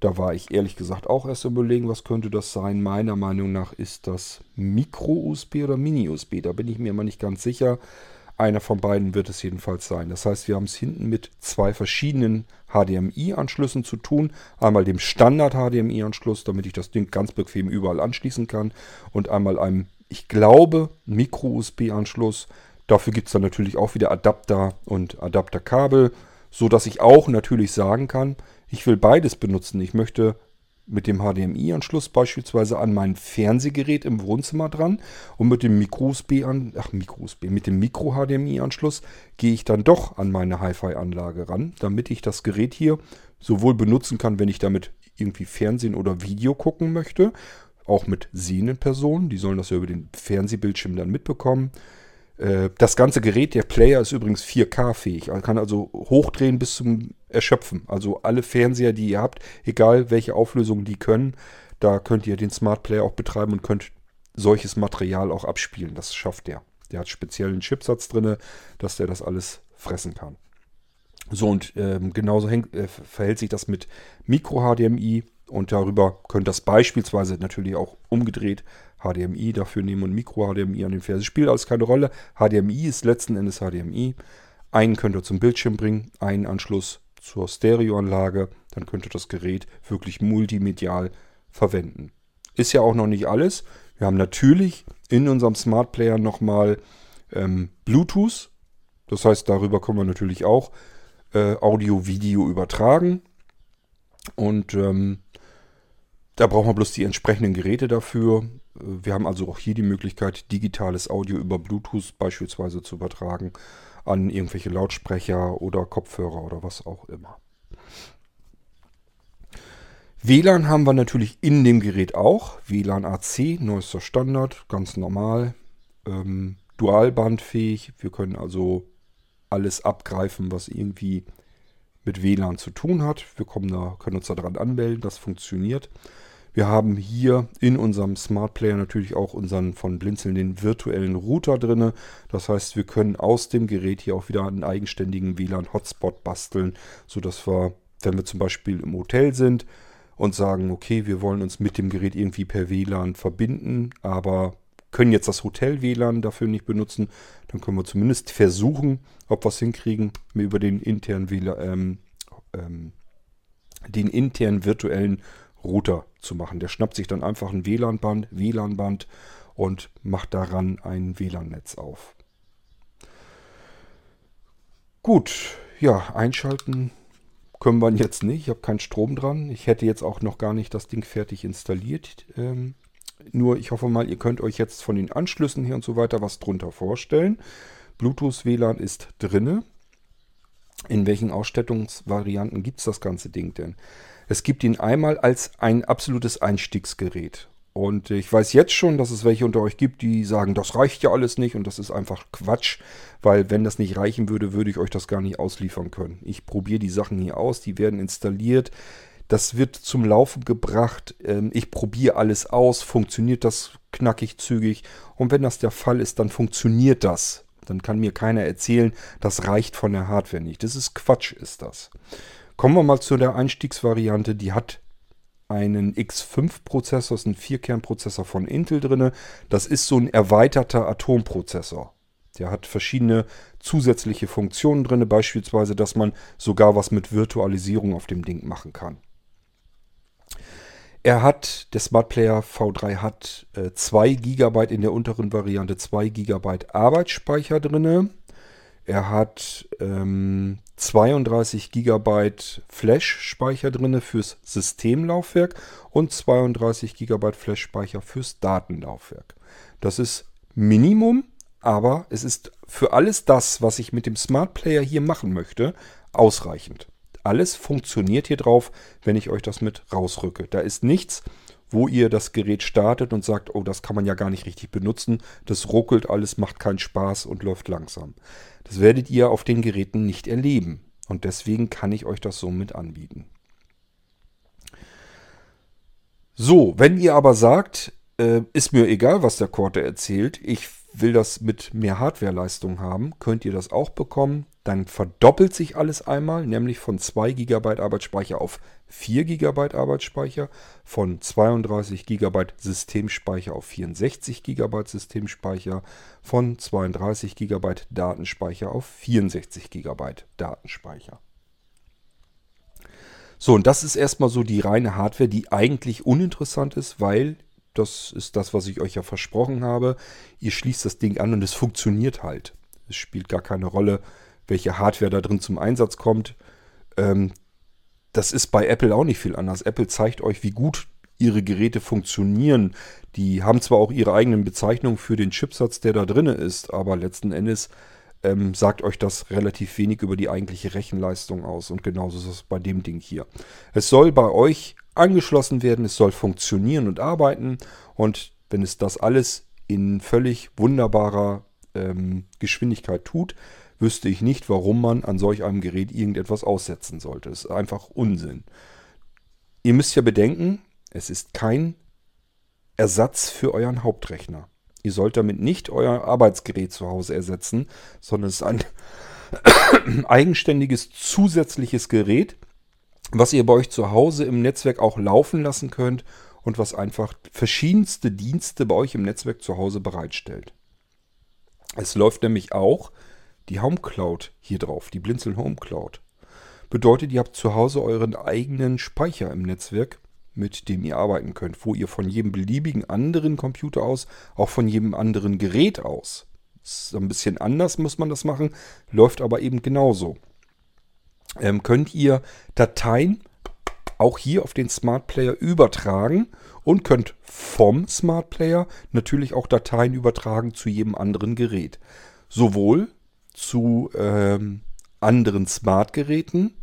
Da war ich ehrlich gesagt auch erst überlegen, was könnte das sein. Meiner Meinung nach ist das Micro-USB oder Mini-USB. Da bin ich mir immer nicht ganz sicher. Einer von beiden wird es jedenfalls sein. Das heißt, wir haben es hinten mit zwei verschiedenen HDMI-Anschlüssen zu tun. Einmal dem Standard-HDMI-Anschluss, damit ich das Ding ganz bequem überall anschließen kann. Und einmal einem, ich glaube, Micro-USB-Anschluss. Dafür gibt es dann natürlich auch wieder Adapter und Adapterkabel, so dass ich auch natürlich sagen kann, ich will beides benutzen. Ich möchte mit dem HDMI-Anschluss beispielsweise an mein Fernsehgerät im Wohnzimmer dran und mit dem Micro-USB ach Micro-USB, mit dem Micro-HDMI-Anschluss gehe ich dann doch an meine Hi-Fi-Anlage ran, damit ich das Gerät hier sowohl benutzen kann, wenn ich damit irgendwie Fernsehen oder Video gucken möchte, auch mit sehenden Personen, die sollen das ja über den Fernsehbildschirm dann mitbekommen. Äh, das ganze Gerät, der Player, ist übrigens 4K-fähig. Er kann also hochdrehen bis zum Erschöpfen. Also alle Fernseher, die ihr habt, egal welche Auflösung die können, da könnt ihr den Smart Player auch betreiben und könnt solches Material auch abspielen. Das schafft der. Der hat speziellen Chipsatz drin, dass der das alles fressen kann. So, und ähm, genauso hängt, äh, verhält sich das mit Micro-HDMI und darüber könnt das beispielsweise natürlich auch umgedreht HDMI dafür nehmen und Micro-HDMI an den Fernsehen. Spielt alles keine Rolle. HDMI ist letzten Endes HDMI. Einen könnt ihr zum Bildschirm bringen, einen Anschluss zur Stereoanlage. Dann könnt ihr das Gerät wirklich multimedial verwenden. Ist ja auch noch nicht alles. Wir haben natürlich in unserem Smart Player nochmal ähm, Bluetooth. Das heißt, darüber können wir natürlich auch äh, Audio, Video übertragen. Und ähm, da brauchen wir bloß die entsprechenden Geräte dafür. Wir haben also auch hier die Möglichkeit, digitales Audio über Bluetooth beispielsweise zu übertragen an irgendwelche Lautsprecher oder Kopfhörer oder was auch immer. WLAN haben wir natürlich in dem Gerät auch. WLAN AC, neuester Standard, ganz normal. Ähm, dualbandfähig. Wir können also alles abgreifen, was irgendwie mit WLAN zu tun hat. Wir kommen da, können uns daran anmelden, das funktioniert. Wir haben hier in unserem Smart Player natürlich auch unseren von Blinzeln den virtuellen Router drin. Das heißt, wir können aus dem Gerät hier auch wieder einen eigenständigen WLAN-Hotspot basteln, sodass wir, wenn wir zum Beispiel im Hotel sind und sagen, okay, wir wollen uns mit dem Gerät irgendwie per WLAN verbinden, aber können jetzt das Hotel-WLAN dafür nicht benutzen, dann können wir zumindest versuchen, ob wir es hinkriegen, über den internen WLAN, ähm, ähm, den internen virtuellen Router zu machen. Der schnappt sich dann einfach ein WLAN-Band, WLAN-Band und macht daran ein WLAN-Netz auf. Gut, ja, einschalten können wir jetzt nicht. Ich habe keinen Strom dran. Ich hätte jetzt auch noch gar nicht das Ding fertig installiert. Ähm, nur ich hoffe mal, ihr könnt euch jetzt von den Anschlüssen hier und so weiter was drunter vorstellen. Bluetooth WLAN ist drinne. In welchen Ausstattungsvarianten gibt es das ganze Ding denn? Es gibt ihn einmal als ein absolutes Einstiegsgerät. Und ich weiß jetzt schon, dass es welche unter euch gibt, die sagen, das reicht ja alles nicht und das ist einfach Quatsch, weil wenn das nicht reichen würde, würde ich euch das gar nicht ausliefern können. Ich probiere die Sachen hier aus, die werden installiert. Das wird zum Laufen gebracht. Ähm, ich probiere alles aus. Funktioniert das knackig, zügig? Und wenn das der Fall ist, dann funktioniert das. Dann kann mir keiner erzählen, das reicht von der Hardware nicht. Das ist Quatsch, ist das. Kommen wir mal zu der Einstiegsvariante. Die hat einen X5-Prozessor, das ist ein Vierkernprozessor von Intel drin. Das ist so ein erweiterter Atomprozessor. Der hat verschiedene zusätzliche Funktionen drin, beispielsweise, dass man sogar was mit Virtualisierung auf dem Ding machen kann. Er hat, der Smart Player V3 hat äh, 2 GB in der unteren Variante, 2 GB Arbeitsspeicher drin. Er hat ähm, 32 GB Flash-Speicher drin fürs Systemlaufwerk und 32 GB Flash-Speicher fürs Datenlaufwerk. Das ist Minimum, aber es ist für alles das, was ich mit dem Smart Player hier machen möchte, ausreichend. Alles funktioniert hier drauf, wenn ich euch das mit rausrücke. Da ist nichts, wo ihr das Gerät startet und sagt, oh, das kann man ja gar nicht richtig benutzen. Das ruckelt alles, macht keinen Spaß und läuft langsam. Das werdet ihr auf den Geräten nicht erleben. Und deswegen kann ich euch das so mit anbieten. So, wenn ihr aber sagt, äh, ist mir egal, was der Korte erzählt, ich will das mit mehr Hardwareleistung haben, könnt ihr das auch bekommen. Dann verdoppelt sich alles einmal, nämlich von 2 GB Arbeitsspeicher auf 4 GB Arbeitsspeicher, von 32 GB Systemspeicher auf 64 GB Systemspeicher, von 32 GB Datenspeicher auf 64 GB Datenspeicher. So, und das ist erstmal so die reine Hardware, die eigentlich uninteressant ist, weil das ist das, was ich euch ja versprochen habe. Ihr schließt das Ding an und es funktioniert halt. Es spielt gar keine Rolle, welche Hardware da drin zum Einsatz kommt. Ähm, das ist bei Apple auch nicht viel anders. Apple zeigt euch, wie gut ihre Geräte funktionieren. Die haben zwar auch ihre eigenen Bezeichnungen für den Chipsatz, der da drin ist, aber letzten Endes ähm, sagt euch das relativ wenig über die eigentliche Rechenleistung aus. Und genauso ist es bei dem Ding hier. Es soll bei euch angeschlossen werden, es soll funktionieren und arbeiten. Und wenn es das alles in völlig wunderbarer ähm, Geschwindigkeit tut, wüsste ich nicht, warum man an solch einem Gerät irgendetwas aussetzen sollte. Das ist einfach Unsinn. Ihr müsst ja bedenken, es ist kein Ersatz für euren Hauptrechner. Ihr sollt damit nicht euer Arbeitsgerät zu Hause ersetzen, sondern es ist ein eigenständiges zusätzliches Gerät, was ihr bei euch zu Hause im Netzwerk auch laufen lassen könnt und was einfach verschiedenste Dienste bei euch im Netzwerk zu Hause bereitstellt. Es läuft nämlich auch die Home Cloud hier drauf, die Blinzeln Home Cloud. Bedeutet, ihr habt zu Hause euren eigenen Speicher im Netzwerk, mit dem ihr arbeiten könnt, wo ihr von jedem beliebigen anderen Computer aus, auch von jedem anderen Gerät aus, ist ein bisschen anders muss man das machen, läuft aber eben genauso. Ähm, könnt ihr Dateien auch hier auf den Smart Player übertragen und könnt vom Smart Player natürlich auch Dateien übertragen zu jedem anderen Gerät. Sowohl zu ähm, anderen Smart-Geräten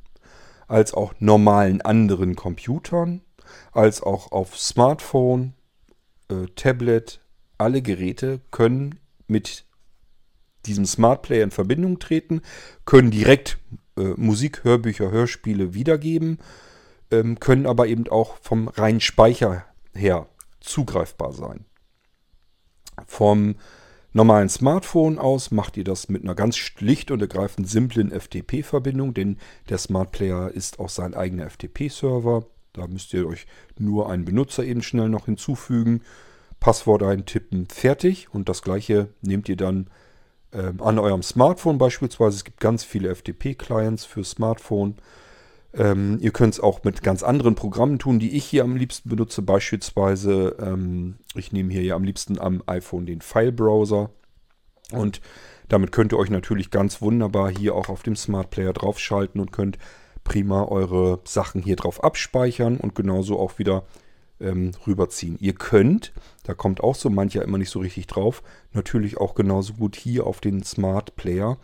als auch normalen anderen Computern, als auch auf Smartphone, äh, Tablet. Alle Geräte können mit diesem Smart Player in Verbindung treten, können direkt äh, Musik, Hörbücher, Hörspiele wiedergeben, ähm, können aber eben auch vom reinen Speicher her zugreifbar sein. Vom normalen Smartphone aus macht ihr das mit einer ganz schlicht und ergreifend simplen FTP-Verbindung, denn der Smart Player ist auch sein eigener FTP-Server. Da müsst ihr euch nur einen Benutzer eben schnell noch hinzufügen, Passwort eintippen, fertig. Und das gleiche nehmt ihr dann äh, an eurem Smartphone beispielsweise. Es gibt ganz viele FTP-Clients für Smartphone. Ähm, ihr könnt es auch mit ganz anderen Programmen tun, die ich hier am liebsten benutze. Beispielsweise, ähm, ich nehme hier ja am liebsten am iPhone den File-Browser. Und damit könnt ihr euch natürlich ganz wunderbar hier auch auf dem Smart Player draufschalten und könnt prima eure Sachen hier drauf abspeichern und genauso auch wieder ähm, rüberziehen. Ihr könnt, da kommt auch so mancher immer nicht so richtig drauf, natürlich auch genauso gut hier auf den Smart Player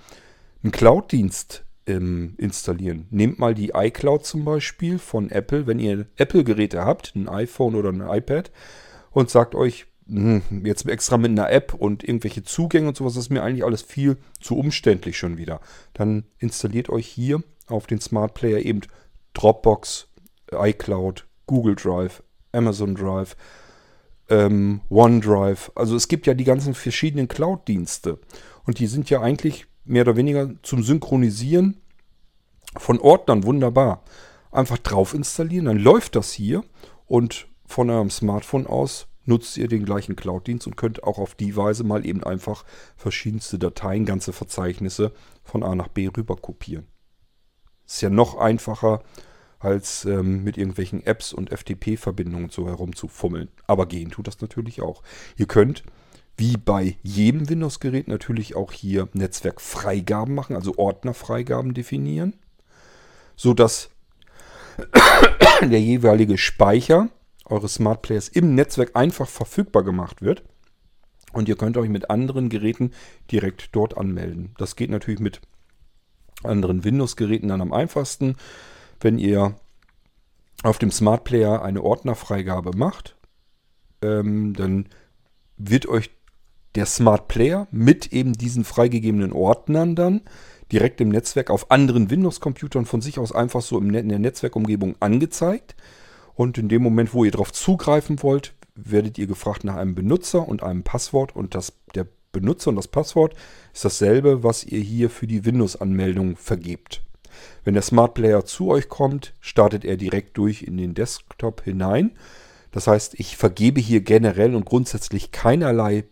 einen Cloud-Dienst ähm, installieren. Nehmt mal die iCloud zum Beispiel von Apple, wenn ihr Apple-Geräte habt, ein iPhone oder ein iPad und sagt euch, hm, jetzt extra mit einer App und irgendwelche Zugänge und sowas, ist mir eigentlich alles viel zu umständlich schon wieder. Dann installiert euch hier auf den Smart Player eben Dropbox, iCloud, Google Drive, Amazon Drive, ähm, OneDrive. Also es gibt ja die ganzen verschiedenen Cloud-Dienste. Und die sind ja eigentlich mehr oder weniger zum Synchronisieren von Ordnern wunderbar. Einfach drauf installieren, dann läuft das hier und von eurem Smartphone aus nutzt ihr den gleichen Cloud-Dienst und könnt auch auf die Weise mal eben einfach verschiedenste Dateien, ganze Verzeichnisse von A nach B rüber kopieren. Ist ja noch einfacher, als ähm, mit irgendwelchen Apps und FTP-Verbindungen so herumzufummeln. Aber gehen tut das natürlich auch. Ihr könnt wie bei jedem Windows-Gerät natürlich auch hier Netzwerkfreigaben machen, also Ordnerfreigaben definieren, sodass der jeweilige Speicher eures Smart Players im Netzwerk einfach verfügbar gemacht wird. Und ihr könnt euch mit anderen Geräten direkt dort anmelden. Das geht natürlich mit anderen Windows-Geräten dann am einfachsten, wenn ihr auf dem Smart Player eine Ordnerfreigabe macht. Ähm, dann wird euch der Smart Player mit eben diesen freigegebenen Ordnern dann direkt im Netzwerk auf anderen Windows-Computern von sich aus einfach so in der Netzwerkumgebung angezeigt. Und in dem Moment, wo ihr darauf zugreifen wollt, werdet ihr gefragt nach einem Benutzer und einem Passwort. Und das, der Benutzer und das Passwort ist dasselbe, was ihr hier für die Windows-Anmeldung vergebt. Wenn der Smart Player zu euch kommt, startet er direkt durch in den Desktop hinein. Das heißt, ich vergebe hier generell und grundsätzlich keinerlei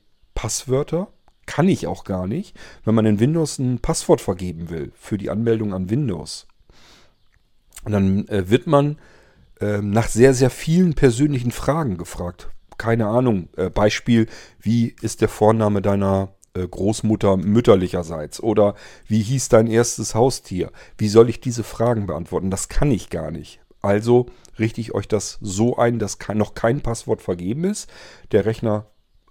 Passwörter. Kann ich auch gar nicht, wenn man in Windows ein Passwort vergeben will für die Anmeldung an Windows. Und dann äh, wird man äh, nach sehr, sehr vielen persönlichen Fragen gefragt. Keine Ahnung, äh, Beispiel, wie ist der Vorname deiner äh, Großmutter mütterlicherseits? Oder wie hieß dein erstes Haustier? Wie soll ich diese Fragen beantworten? Das kann ich gar nicht. Also richte ich euch das so ein, dass noch kein Passwort vergeben ist. Der Rechner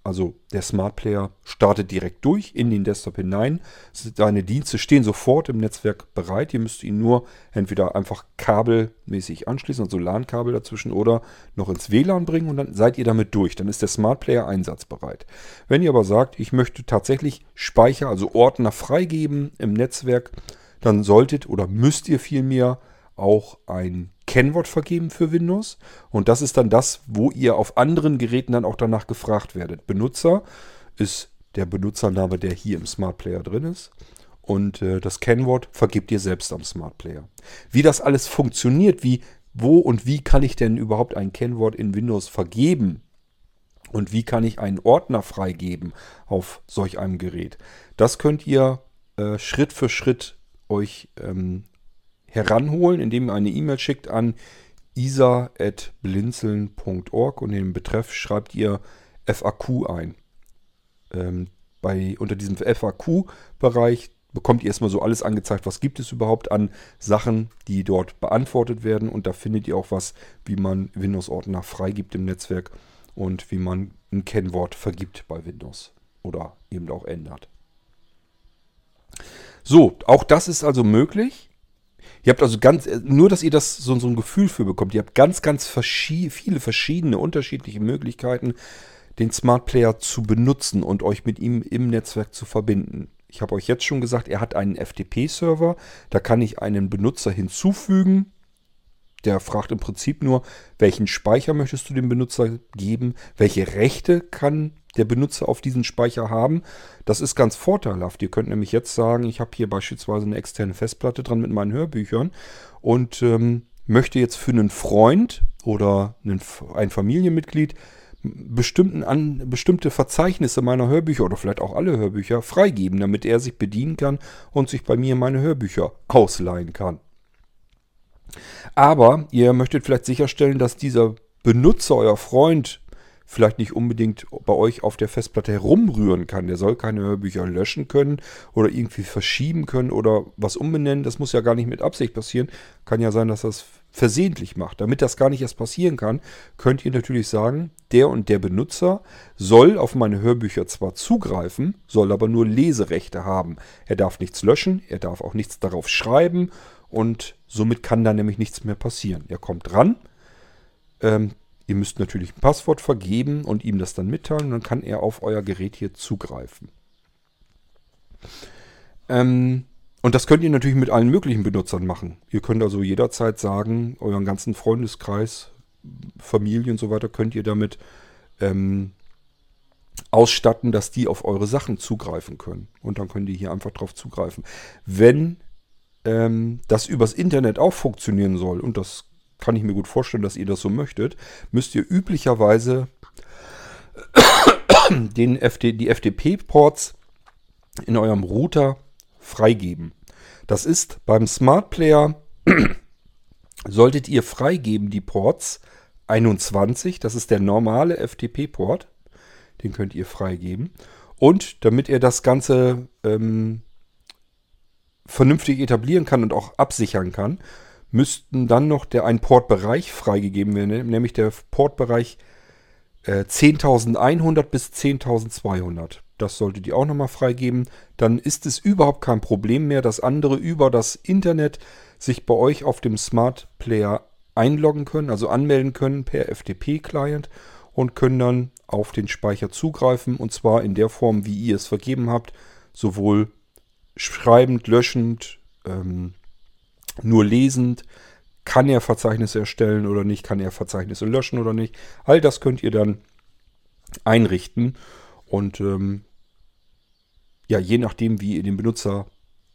also der Smart Player startet direkt durch in den Desktop hinein. Seine Dienste stehen sofort im Netzwerk bereit. Ihr müsst ihn nur entweder einfach kabelmäßig anschließen, also LAN-Kabel dazwischen, oder noch ins WLAN bringen und dann seid ihr damit durch. Dann ist der Smart Player einsatzbereit. Wenn ihr aber sagt, ich möchte tatsächlich Speicher, also Ordner freigeben im Netzwerk, dann solltet oder müsst ihr vielmehr auch ein Kennwort vergeben für Windows. Und das ist dann das, wo ihr auf anderen Geräten dann auch danach gefragt werdet. Benutzer ist der Benutzername, der hier im Smart Player drin ist. Und äh, das Kennwort vergibt ihr selbst am Smart Player. Wie das alles funktioniert, wie, wo und wie kann ich denn überhaupt ein Kennwort in Windows vergeben? Und wie kann ich einen Ordner freigeben auf solch einem Gerät? Das könnt ihr äh, Schritt für Schritt euch ähm, heranholen, indem ihr eine E-Mail schickt an isa.blinzeln.org und in den Betreff schreibt ihr FAQ ein. Ähm, bei, unter diesem FAQ-Bereich bekommt ihr erstmal so alles angezeigt, was gibt es überhaupt an Sachen, die dort beantwortet werden. Und da findet ihr auch was, wie man Windows-Ordner freigibt im Netzwerk und wie man ein Kennwort vergibt bei Windows oder eben auch ändert. So, auch das ist also möglich. Ihr habt also ganz, nur dass ihr das so, so ein Gefühl für bekommt, ihr habt ganz, ganz verschi viele verschiedene, unterschiedliche Möglichkeiten, den Smart Player zu benutzen und euch mit ihm im Netzwerk zu verbinden. Ich habe euch jetzt schon gesagt, er hat einen FTP-Server. Da kann ich einen Benutzer hinzufügen. Der fragt im Prinzip nur, welchen Speicher möchtest du dem Benutzer geben, welche Rechte kann der Benutzer auf diesen Speicher haben. Das ist ganz vorteilhaft. Ihr könnt nämlich jetzt sagen, ich habe hier beispielsweise eine externe Festplatte dran mit meinen Hörbüchern und ähm, möchte jetzt für einen Freund oder einen, ein Familienmitglied bestimmten an, bestimmte Verzeichnisse meiner Hörbücher oder vielleicht auch alle Hörbücher freigeben, damit er sich bedienen kann und sich bei mir meine Hörbücher ausleihen kann. Aber ihr möchtet vielleicht sicherstellen, dass dieser Benutzer, euer Freund, vielleicht nicht unbedingt bei euch auf der Festplatte herumrühren kann. Der soll keine Hörbücher löschen können oder irgendwie verschieben können oder was umbenennen. Das muss ja gar nicht mit Absicht passieren. Kann ja sein, dass das versehentlich macht. Damit das gar nicht erst passieren kann, könnt ihr natürlich sagen, der und der Benutzer soll auf meine Hörbücher zwar zugreifen, soll aber nur Leserechte haben. Er darf nichts löschen, er darf auch nichts darauf schreiben und somit kann da nämlich nichts mehr passieren. Er kommt ran, ähm, Ihr müsst natürlich ein Passwort vergeben und ihm das dann mitteilen. Dann kann er auf euer Gerät hier zugreifen. Ähm, und das könnt ihr natürlich mit allen möglichen Benutzern machen. Ihr könnt also jederzeit sagen, euren ganzen Freundeskreis, Familie und so weiter, könnt ihr damit ähm, ausstatten, dass die auf eure Sachen zugreifen können. Und dann könnt ihr hier einfach drauf zugreifen. Wenn ähm, das übers Internet auch funktionieren soll, und das kann ich mir gut vorstellen, dass ihr das so möchtet, müsst ihr üblicherweise den FD, die FTP-Ports in eurem Router freigeben. Das ist beim Smart Player, solltet ihr freigeben die Ports 21, das ist der normale FTP-Port, den könnt ihr freigeben. Und damit ihr das Ganze ähm, vernünftig etablieren kann und auch absichern kann, müssten dann noch der ein Portbereich freigegeben werden, nämlich der Portbereich äh, 10.100 bis 10.200. Das solltet ihr auch nochmal freigeben. Dann ist es überhaupt kein Problem mehr, dass andere über das Internet sich bei euch auf dem Smart Player einloggen können, also anmelden können per FTP-Client und können dann auf den Speicher zugreifen und zwar in der Form, wie ihr es vergeben habt, sowohl schreibend, löschend, ähm, nur lesend. Kann er Verzeichnisse erstellen oder nicht? Kann er Verzeichnisse löschen oder nicht? All das könnt ihr dann einrichten. Und ähm, ja, je nachdem, wie ihr den Benutzer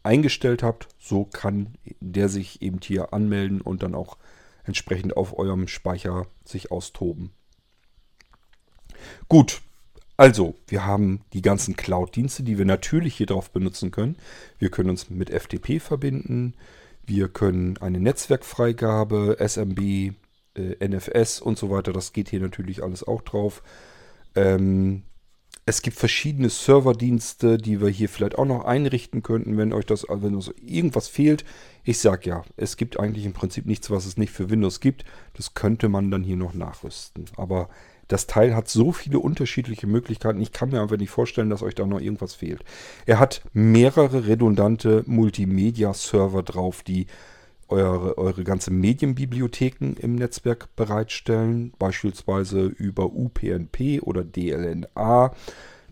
eingestellt habt, so kann der sich eben hier anmelden und dann auch entsprechend auf eurem Speicher sich austoben. Gut, also wir haben die ganzen Cloud-Dienste, die wir natürlich hier drauf benutzen können. Wir können uns mit FTP verbinden. Wir können eine Netzwerkfreigabe, SMB, äh, NFS und so weiter. Das geht hier natürlich alles auch drauf. Ähm, es gibt verschiedene Serverdienste, die wir hier vielleicht auch noch einrichten könnten, wenn euch das, wenn uns irgendwas fehlt. Ich sage ja, es gibt eigentlich im Prinzip nichts, was es nicht für Windows gibt. Das könnte man dann hier noch nachrüsten. Aber das Teil hat so viele unterschiedliche Möglichkeiten. Ich kann mir einfach nicht vorstellen, dass euch da noch irgendwas fehlt. Er hat mehrere redundante Multimedia-Server drauf, die eure, eure ganze Medienbibliotheken im Netzwerk bereitstellen, beispielsweise über UPnP oder DLNA.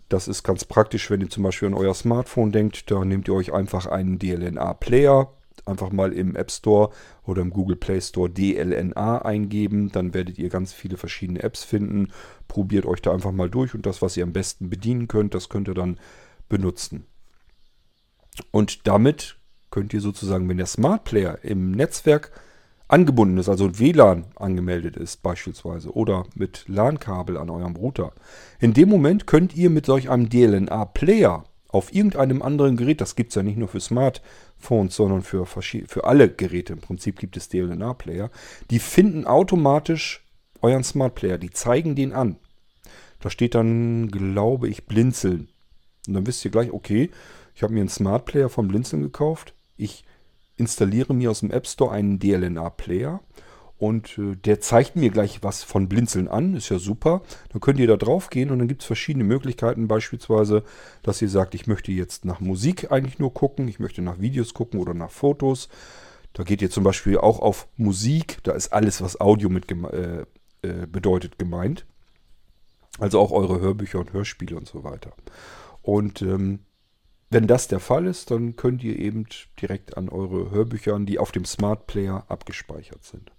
Das ist ganz praktisch, wenn ihr zum Beispiel an euer Smartphone denkt. Da nehmt ihr euch einfach einen DLNA-Player Einfach mal im App Store oder im Google Play Store DLNA eingeben. Dann werdet ihr ganz viele verschiedene Apps finden. Probiert euch da einfach mal durch und das, was ihr am besten bedienen könnt, das könnt ihr dann benutzen. Und damit könnt ihr sozusagen, wenn der Smart Player im Netzwerk angebunden ist, also WLAN angemeldet ist beispielsweise oder mit LAN-Kabel an eurem Router, in dem Moment könnt ihr mit solch einem DLNA-Player auf irgendeinem anderen Gerät, das gibt es ja nicht nur für Smartphones, sondern für, für alle Geräte, im Prinzip gibt es DLNA-Player, die finden automatisch euren Smart Player, die zeigen den an. Da steht dann, glaube ich, Blinzeln. Und dann wisst ihr gleich, okay, ich habe mir einen Smart Player von Blinzeln gekauft. Ich installiere mir aus dem App Store einen DLNA-Player und äh, der zeigt mir gleich was von Blinzeln an. Ist ja super. Dann könnt ihr da drauf gehen und dann gibt es verschiedene Möglichkeiten. Beispielsweise, dass ihr sagt, ich möchte jetzt nach Musik eigentlich nur gucken. Ich möchte nach Videos gucken oder nach Fotos. Da geht ihr zum Beispiel auch auf Musik. Da ist alles, was Audio mit äh, äh, bedeutet, gemeint. Also auch eure Hörbücher und Hörspiele und so weiter. Und ähm, wenn das der Fall ist, dann könnt ihr eben direkt an eure Hörbücher, die auf dem Smart Player abgespeichert sind.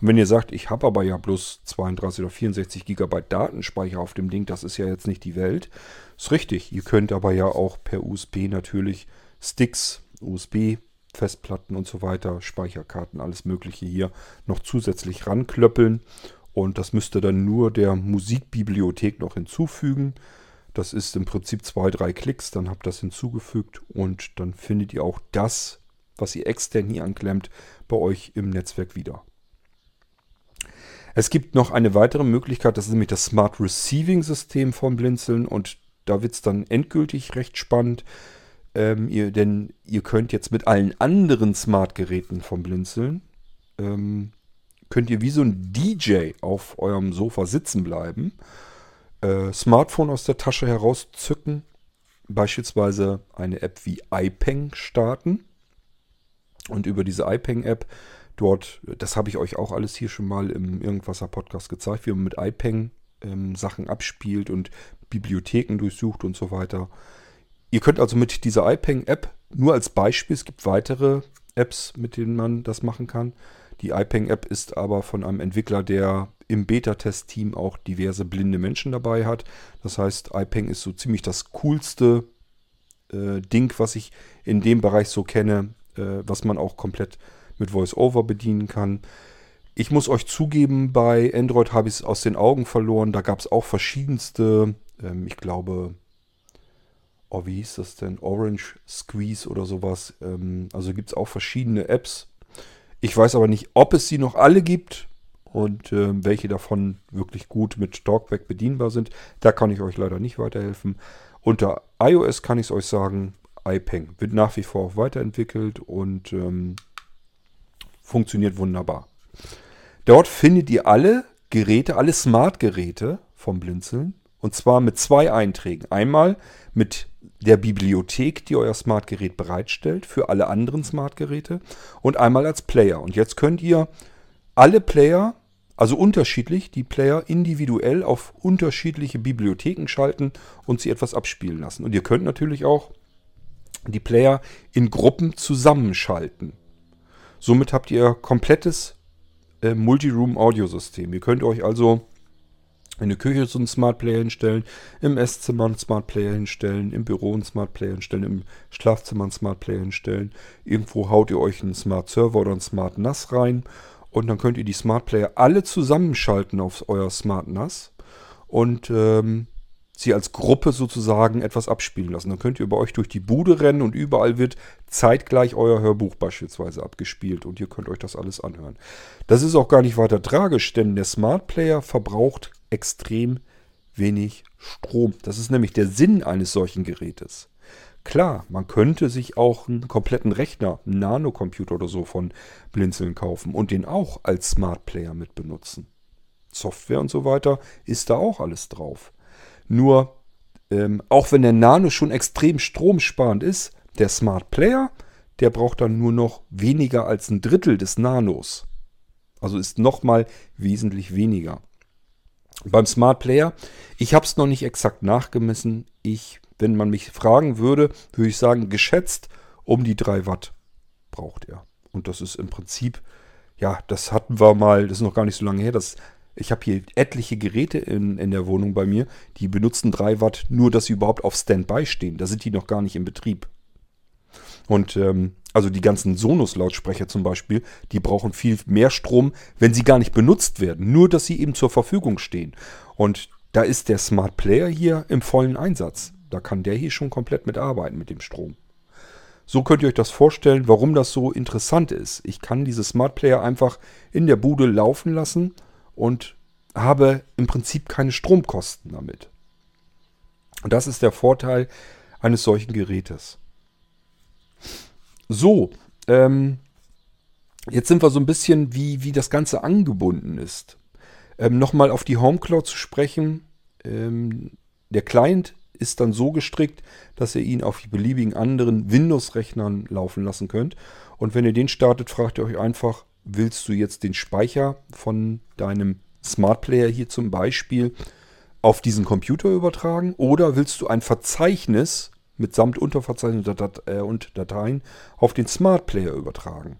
Und wenn ihr sagt, ich habe aber ja bloß 32 oder 64 Gigabyte Datenspeicher auf dem Ding, das ist ja jetzt nicht die Welt, ist richtig. Ihr könnt aber ja auch per USB natürlich Sticks, USB, Festplatten und so weiter, Speicherkarten, alles Mögliche hier noch zusätzlich ranklöppeln. Und das müsst ihr dann nur der Musikbibliothek noch hinzufügen. Das ist im Prinzip zwei, drei Klicks, dann habt ihr das hinzugefügt und dann findet ihr auch das, was ihr extern hier anklemmt, bei euch im Netzwerk wieder. Es gibt noch eine weitere Möglichkeit, das ist nämlich das Smart Receiving System von Blinzeln und da wird es dann endgültig recht spannend, ähm, ihr, denn ihr könnt jetzt mit allen anderen Smart-Geräten vom Blinzeln, ähm, könnt ihr wie so ein DJ auf eurem Sofa sitzen bleiben äh, Smartphone aus der Tasche herauszücken, beispielsweise eine App wie iPeng starten und über diese iPeng-App dort, das habe ich euch auch alles hier schon mal im Irgendwasser Podcast gezeigt, wie man mit iPeng ähm, Sachen abspielt und Bibliotheken durchsucht und so weiter. Ihr könnt also mit dieser iPeng-App nur als Beispiel, es gibt weitere Apps, mit denen man das machen kann. Die iPeng-App ist aber von einem Entwickler, der im Beta-Test-Team auch diverse blinde Menschen dabei hat. Das heißt, iPeng ist so ziemlich das coolste äh, Ding, was ich in dem Bereich so kenne, äh, was man auch komplett mit VoiceOver bedienen kann. Ich muss euch zugeben, bei Android habe ich es aus den Augen verloren. Da gab es auch verschiedenste, ähm, ich glaube, oh, wie hieß das denn? Orange Squeeze oder sowas. Ähm, also gibt es auch verschiedene Apps. Ich weiß aber nicht, ob es sie noch alle gibt und äh, welche davon wirklich gut mit Talkback bedienbar sind. Da kann ich euch leider nicht weiterhelfen. Unter iOS kann ich es euch sagen, iPeng wird nach wie vor auch weiterentwickelt und ähm, funktioniert wunderbar. Dort findet ihr alle Geräte, alle Smart-Geräte vom Blinzeln und zwar mit zwei Einträgen. Einmal mit der Bibliothek, die euer Smart-Gerät bereitstellt für alle anderen Smart-Geräte und einmal als Player. Und jetzt könnt ihr alle Player also unterschiedlich, die Player individuell auf unterschiedliche Bibliotheken schalten und sie etwas abspielen lassen. Und ihr könnt natürlich auch die Player in Gruppen zusammenschalten. Somit habt ihr komplettes äh, Multi-Room-Audiosystem. Ihr könnt euch also in der Küche so einen Smart Player hinstellen, im Esszimmer einen Smart Player hinstellen, im Büro einen Smart Player hinstellen, im Schlafzimmer einen Smart Player hinstellen. Irgendwo haut ihr euch einen Smart Server oder einen Smart NAS rein und dann könnt ihr die Smart Player alle zusammenschalten auf euer Smart NAS und ähm, sie als Gruppe sozusagen etwas abspielen lassen. Dann könnt ihr bei euch durch die Bude rennen und überall wird zeitgleich euer Hörbuch beispielsweise abgespielt und ihr könnt euch das alles anhören. Das ist auch gar nicht weiter tragisch, denn der Smart Player verbraucht extrem wenig Strom. Das ist nämlich der Sinn eines solchen Gerätes. Klar, man könnte sich auch einen kompletten Rechner, einen Nanocomputer oder so von Blinzeln kaufen und den auch als Smart Player mit benutzen. Software und so weiter ist da auch alles drauf. Nur, ähm, auch wenn der Nano schon extrem stromsparend ist, der Smart Player, der braucht dann nur noch weniger als ein Drittel des Nanos. Also ist nochmal wesentlich weniger. Beim Smart Player, ich habe es noch nicht exakt nachgemessen. Ich wenn man mich fragen würde, würde ich sagen, geschätzt um die 3 Watt braucht er. Und das ist im Prinzip, ja, das hatten wir mal, das ist noch gar nicht so lange her, das ich habe hier etliche Geräte in, in der Wohnung bei mir, die benutzen 3 Watt, nur dass sie überhaupt auf Standby stehen. Da sind die noch gar nicht in Betrieb. Und ähm, also die ganzen Sonos-Lautsprecher zum Beispiel, die brauchen viel mehr Strom, wenn sie gar nicht benutzt werden. Nur, dass sie eben zur Verfügung stehen. Und da ist der Smart Player hier im vollen Einsatz. Da kann der hier schon komplett mitarbeiten mit dem Strom. So könnt ihr euch das vorstellen, warum das so interessant ist. Ich kann diese Smart Player einfach in der Bude laufen lassen und habe im Prinzip keine Stromkosten damit. Und das ist der Vorteil eines solchen Gerätes. So, ähm, jetzt sind wir so ein bisschen, wie, wie das Ganze angebunden ist. Ähm, Nochmal auf die Home Cloud zu sprechen. Ähm, der Client ist dann so gestrickt, dass ihr ihn auf beliebigen anderen Windows-Rechnern laufen lassen könnt. Und wenn ihr den startet, fragt ihr euch einfach, willst du jetzt den Speicher von deinem Smart Player hier zum Beispiel auf diesen Computer übertragen oder willst du ein Verzeichnis mitsamt Unterverzeichnis äh, und Dateien auf den Smart Player übertragen?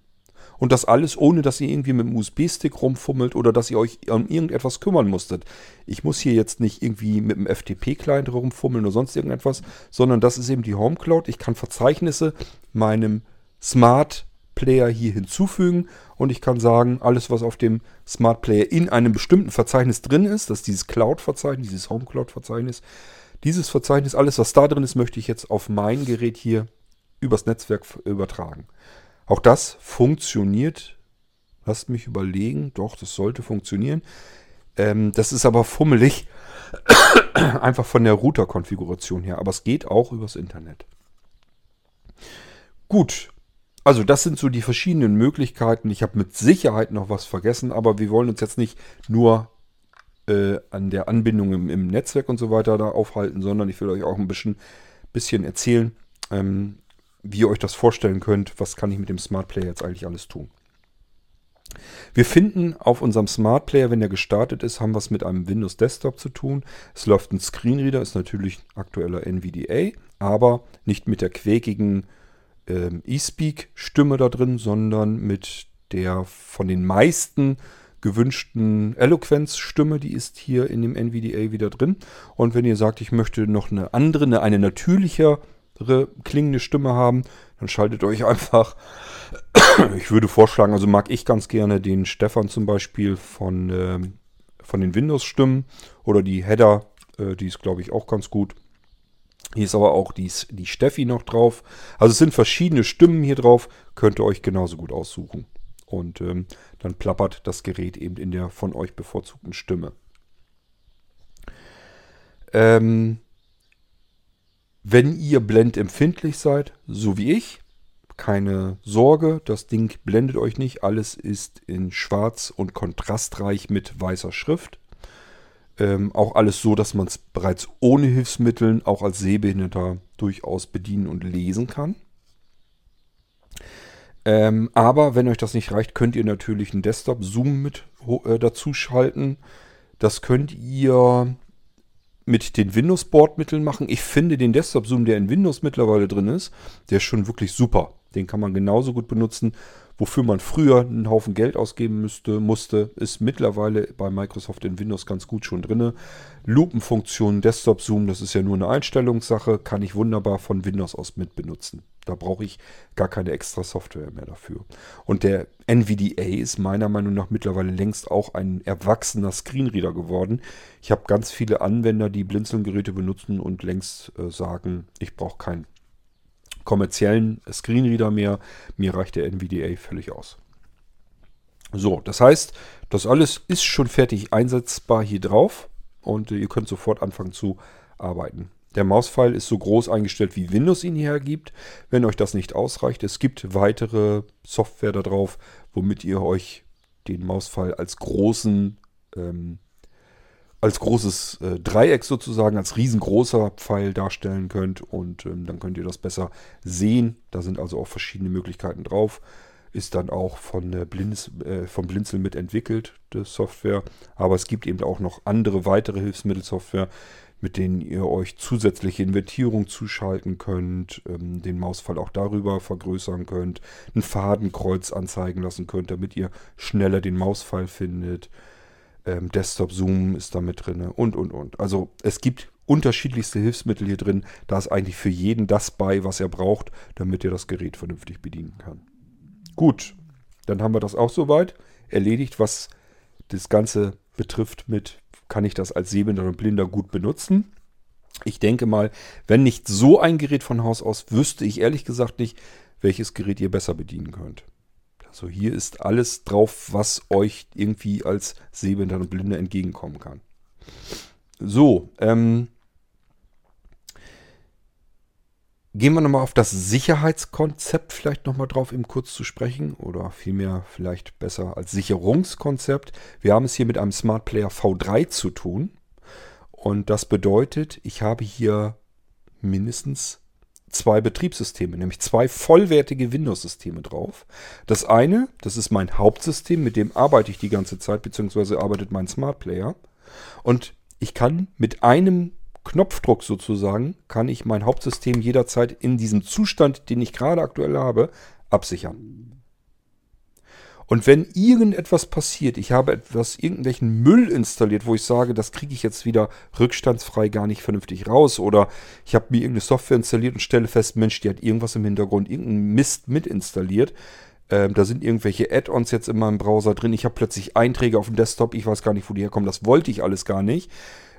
Und das alles, ohne dass ihr irgendwie mit dem USB-Stick rumfummelt oder dass ihr euch um irgendetwas kümmern musstet. Ich muss hier jetzt nicht irgendwie mit dem FTP-Client rumfummeln oder sonst irgendetwas, sondern das ist eben die Home Cloud. Ich kann Verzeichnisse meinem Smart Player hier hinzufügen und ich kann sagen, alles was auf dem Smart Player in einem bestimmten Verzeichnis drin ist, das ist dieses Cloud-Verzeichnis, dieses Home Cloud-Verzeichnis, dieses Verzeichnis, alles was da drin ist, möchte ich jetzt auf mein Gerät hier übers Netzwerk übertragen. Auch das funktioniert. Lasst mich überlegen. Doch, das sollte funktionieren. Ähm, das ist aber fummelig. Einfach von der Router-Konfiguration her. Aber es geht auch übers Internet. Gut, also das sind so die verschiedenen Möglichkeiten. Ich habe mit Sicherheit noch was vergessen, aber wir wollen uns jetzt nicht nur äh, an der Anbindung im, im, Netzwerk und so weiter da aufhalten, sondern ich will euch auch ein bisschen, bisschen erzählen, ähm, wie ihr euch das vorstellen könnt. Was kann ich mit dem Smart Player jetzt eigentlich alles tun? Wir finden auf unserem Smart Player, wenn er gestartet ist, haben wir es mit einem Windows Desktop zu tun. Es läuft ein Screenreader, ist natürlich aktueller NVDA, aber nicht mit der quäkigen ähm, eSpeak-Stimme da drin, sondern mit der von den meisten gewünschten Eloquenz-Stimme, die ist hier in dem NVDA wieder drin. Und wenn ihr sagt, ich möchte noch eine andere, eine, natürlichere klingende Stimme haben, dann schaltet euch einfach, ich würde vorschlagen, also mag ich ganz gerne den Stefan zum Beispiel von, äh, von den Windows-Stimmen oder die Header, äh, die ist glaube ich auch ganz gut. Hier ist aber auch die, die Steffi noch drauf. Also es sind verschiedene Stimmen hier drauf. Könnt ihr euch genauso gut aussuchen. Und ähm, dann plappert das Gerät eben in der von euch bevorzugten Stimme. Ähm, wenn ihr blendempfindlich seid, so wie ich, keine Sorge, das Ding blendet euch nicht. Alles ist in schwarz und kontrastreich mit weißer Schrift. Ähm, auch alles so, dass man es bereits ohne Hilfsmitteln auch als Sehbehinderter durchaus bedienen und lesen kann. Ähm, aber wenn euch das nicht reicht, könnt ihr natürlich einen Desktop-Zoom mit äh, dazu schalten. Das könnt ihr mit den Windows-Bordmitteln machen. Ich finde den Desktop-Zoom, der in Windows mittlerweile drin ist, der ist schon wirklich super. Den kann man genauso gut benutzen wofür man früher einen Haufen Geld ausgeben müsste, musste, ist mittlerweile bei Microsoft in Windows ganz gut schon drin. Lupenfunktion, Desktop Zoom, das ist ja nur eine Einstellungssache, kann ich wunderbar von Windows aus mit benutzen. Da brauche ich gar keine extra Software mehr dafür. Und der NVDA ist meiner Meinung nach mittlerweile längst auch ein erwachsener Screenreader geworden. Ich habe ganz viele Anwender, die Blinzelgeräte benutzen und längst äh, sagen, ich brauche keinen kommerziellen Screenreader mehr. Mir reicht der NVDA völlig aus. So, das heißt, das alles ist schon fertig einsetzbar hier drauf und ihr könnt sofort anfangen zu arbeiten. Der Mauspfeil ist so groß eingestellt, wie Windows ihn hier gibt. Wenn euch das nicht ausreicht, es gibt weitere Software da drauf, womit ihr euch den Mauspfeil als großen ähm, als großes äh, Dreieck sozusagen, als riesengroßer Pfeil darstellen könnt und ähm, dann könnt ihr das besser sehen. Da sind also auch verschiedene Möglichkeiten drauf. ist dann auch von, äh, Blinz, äh, von Blinzel mitentwickelt, die Software. Aber es gibt eben auch noch andere weitere Hilfsmittelsoftware, mit denen ihr euch zusätzliche Invertierung zuschalten könnt, ähm, den Mausfall auch darüber vergrößern könnt, ein Fadenkreuz anzeigen lassen könnt, damit ihr schneller den Mausfall findet. Ähm, Desktop Zoom ist da mit drin und und und. Also es gibt unterschiedlichste Hilfsmittel hier drin. Da ist eigentlich für jeden das bei, was er braucht, damit er das Gerät vernünftig bedienen kann. Gut, dann haben wir das auch soweit erledigt, was das Ganze betrifft mit, kann ich das als Sehbehinderter und Blinder gut benutzen? Ich denke mal, wenn nicht so ein Gerät von Haus aus, wüsste ich ehrlich gesagt nicht, welches Gerät ihr besser bedienen könnt. Also hier ist alles drauf, was euch irgendwie als Sehbehinderter und Blinder entgegenkommen kann. So, ähm, Gehen wir nochmal auf das Sicherheitskonzept vielleicht nochmal drauf, eben kurz zu sprechen. Oder vielmehr vielleicht besser als Sicherungskonzept. Wir haben es hier mit einem Smart Player V3 zu tun. Und das bedeutet, ich habe hier mindestens zwei Betriebssysteme, nämlich zwei vollwertige Windows-Systeme drauf. Das eine, das ist mein Hauptsystem, mit dem arbeite ich die ganze Zeit, beziehungsweise arbeitet mein Smart Player. Und ich kann mit einem Knopfdruck sozusagen kann ich mein Hauptsystem jederzeit in diesem Zustand, den ich gerade aktuell habe, absichern. Und wenn irgendetwas passiert, ich habe etwas, irgendwelchen Müll installiert, wo ich sage, das kriege ich jetzt wieder rückstandsfrei gar nicht vernünftig raus, oder ich habe mir irgendeine Software installiert und stelle fest, Mensch, die hat irgendwas im Hintergrund, irgendeinen Mist mit installiert. Ähm, da sind irgendwelche Add-ons jetzt in meinem Browser drin. Ich habe plötzlich Einträge auf dem Desktop, ich weiß gar nicht, wo die herkommen, das wollte ich alles gar nicht.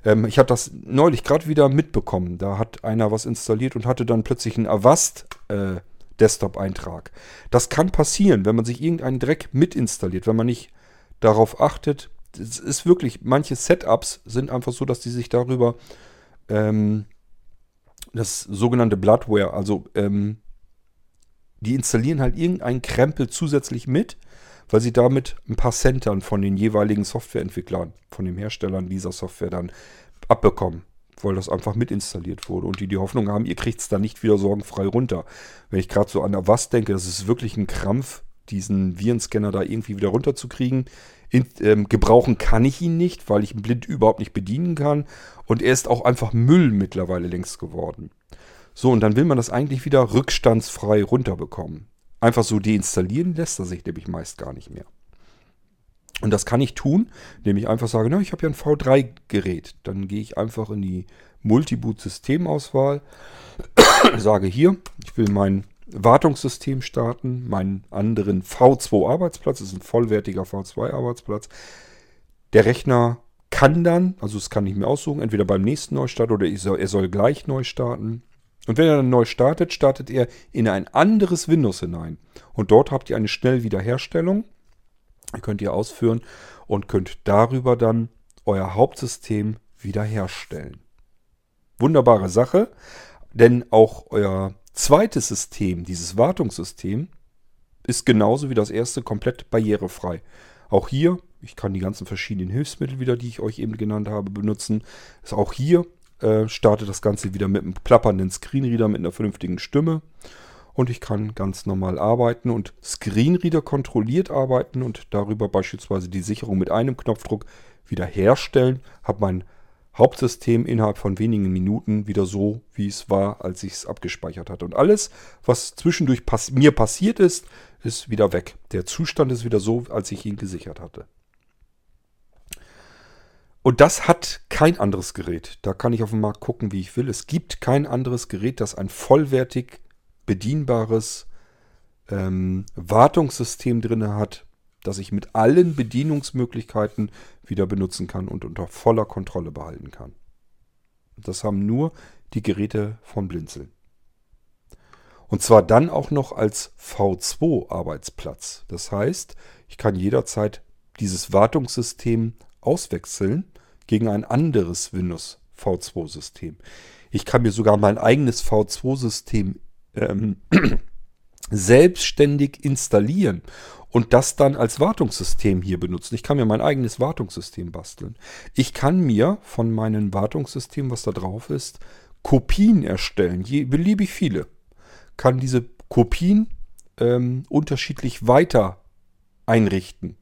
Ähm, ich habe das neulich gerade wieder mitbekommen. Da hat einer was installiert und hatte dann plötzlich einen Avast äh, Desktop-Eintrag. Das kann passieren, wenn man sich irgendeinen Dreck mitinstalliert, wenn man nicht darauf achtet. Es ist wirklich, manche Setups sind einfach so, dass die sich darüber ähm, das sogenannte Bloodware, also ähm, die installieren halt irgendeinen Krempel zusätzlich mit weil sie damit ein paar Cent dann von den jeweiligen Softwareentwicklern, von den Herstellern dieser Software dann abbekommen, weil das einfach mitinstalliert wurde und die die Hoffnung haben, ihr kriegt es dann nicht wieder sorgenfrei runter. Wenn ich gerade so an der Was denke, das ist wirklich ein Krampf, diesen Virenscanner da irgendwie wieder runterzukriegen. In, ähm, gebrauchen kann ich ihn nicht, weil ich ihn blind überhaupt nicht bedienen kann. Und er ist auch einfach Müll mittlerweile längst geworden. So, und dann will man das eigentlich wieder rückstandsfrei runterbekommen einfach so deinstallieren lässt er sich nämlich meist gar nicht mehr. Und das kann ich tun, indem ich einfach sage, na, ich habe ja ein V3-Gerät. Dann gehe ich einfach in die Multiboot-Systemauswahl, sage hier, ich will mein Wartungssystem starten, meinen anderen V2-Arbeitsplatz, das ist ein vollwertiger V2-Arbeitsplatz. Der Rechner kann dann, also das kann ich mir aussuchen, entweder beim nächsten Neustart oder er soll gleich neu starten. Und wenn er dann neu startet, startet er in ein anderes Windows hinein. Und dort habt ihr eine Schnellwiederherstellung. Ihr könnt ihr ausführen und könnt darüber dann euer Hauptsystem wiederherstellen. Wunderbare Sache, denn auch euer zweites System, dieses Wartungssystem, ist genauso wie das erste komplett barrierefrei. Auch hier, ich kann die ganzen verschiedenen Hilfsmittel wieder, die ich euch eben genannt habe, benutzen. Ist auch hier äh, startet das Ganze wieder mit einem klappernden Screenreader mit einer vernünftigen Stimme. Und ich kann ganz normal arbeiten und Screenreader kontrolliert arbeiten und darüber beispielsweise die Sicherung mit einem Knopfdruck wiederherstellen. Habe mein Hauptsystem innerhalb von wenigen Minuten wieder so, wie es war, als ich es abgespeichert hatte. Und alles, was zwischendurch pass mir passiert ist, ist wieder weg. Der Zustand ist wieder so, als ich ihn gesichert hatte. Und das hat kein anderes Gerät. Da kann ich auf dem Markt gucken, wie ich will. Es gibt kein anderes Gerät, das ein vollwertig bedienbares ähm, Wartungssystem drin hat, das ich mit allen Bedienungsmöglichkeiten wieder benutzen kann und unter voller Kontrolle behalten kann. Das haben nur die Geräte von Blinzeln. Und zwar dann auch noch als V2-Arbeitsplatz. Das heißt, ich kann jederzeit dieses Wartungssystem auswechseln gegen ein anderes Windows V2-System. Ich kann mir sogar mein eigenes V2-System ähm, selbstständig installieren und das dann als Wartungssystem hier benutzen. Ich kann mir mein eigenes Wartungssystem basteln. Ich kann mir von meinem Wartungssystem, was da drauf ist, Kopien erstellen, je, beliebig viele. Kann diese Kopien ähm, unterschiedlich weiter einrichten.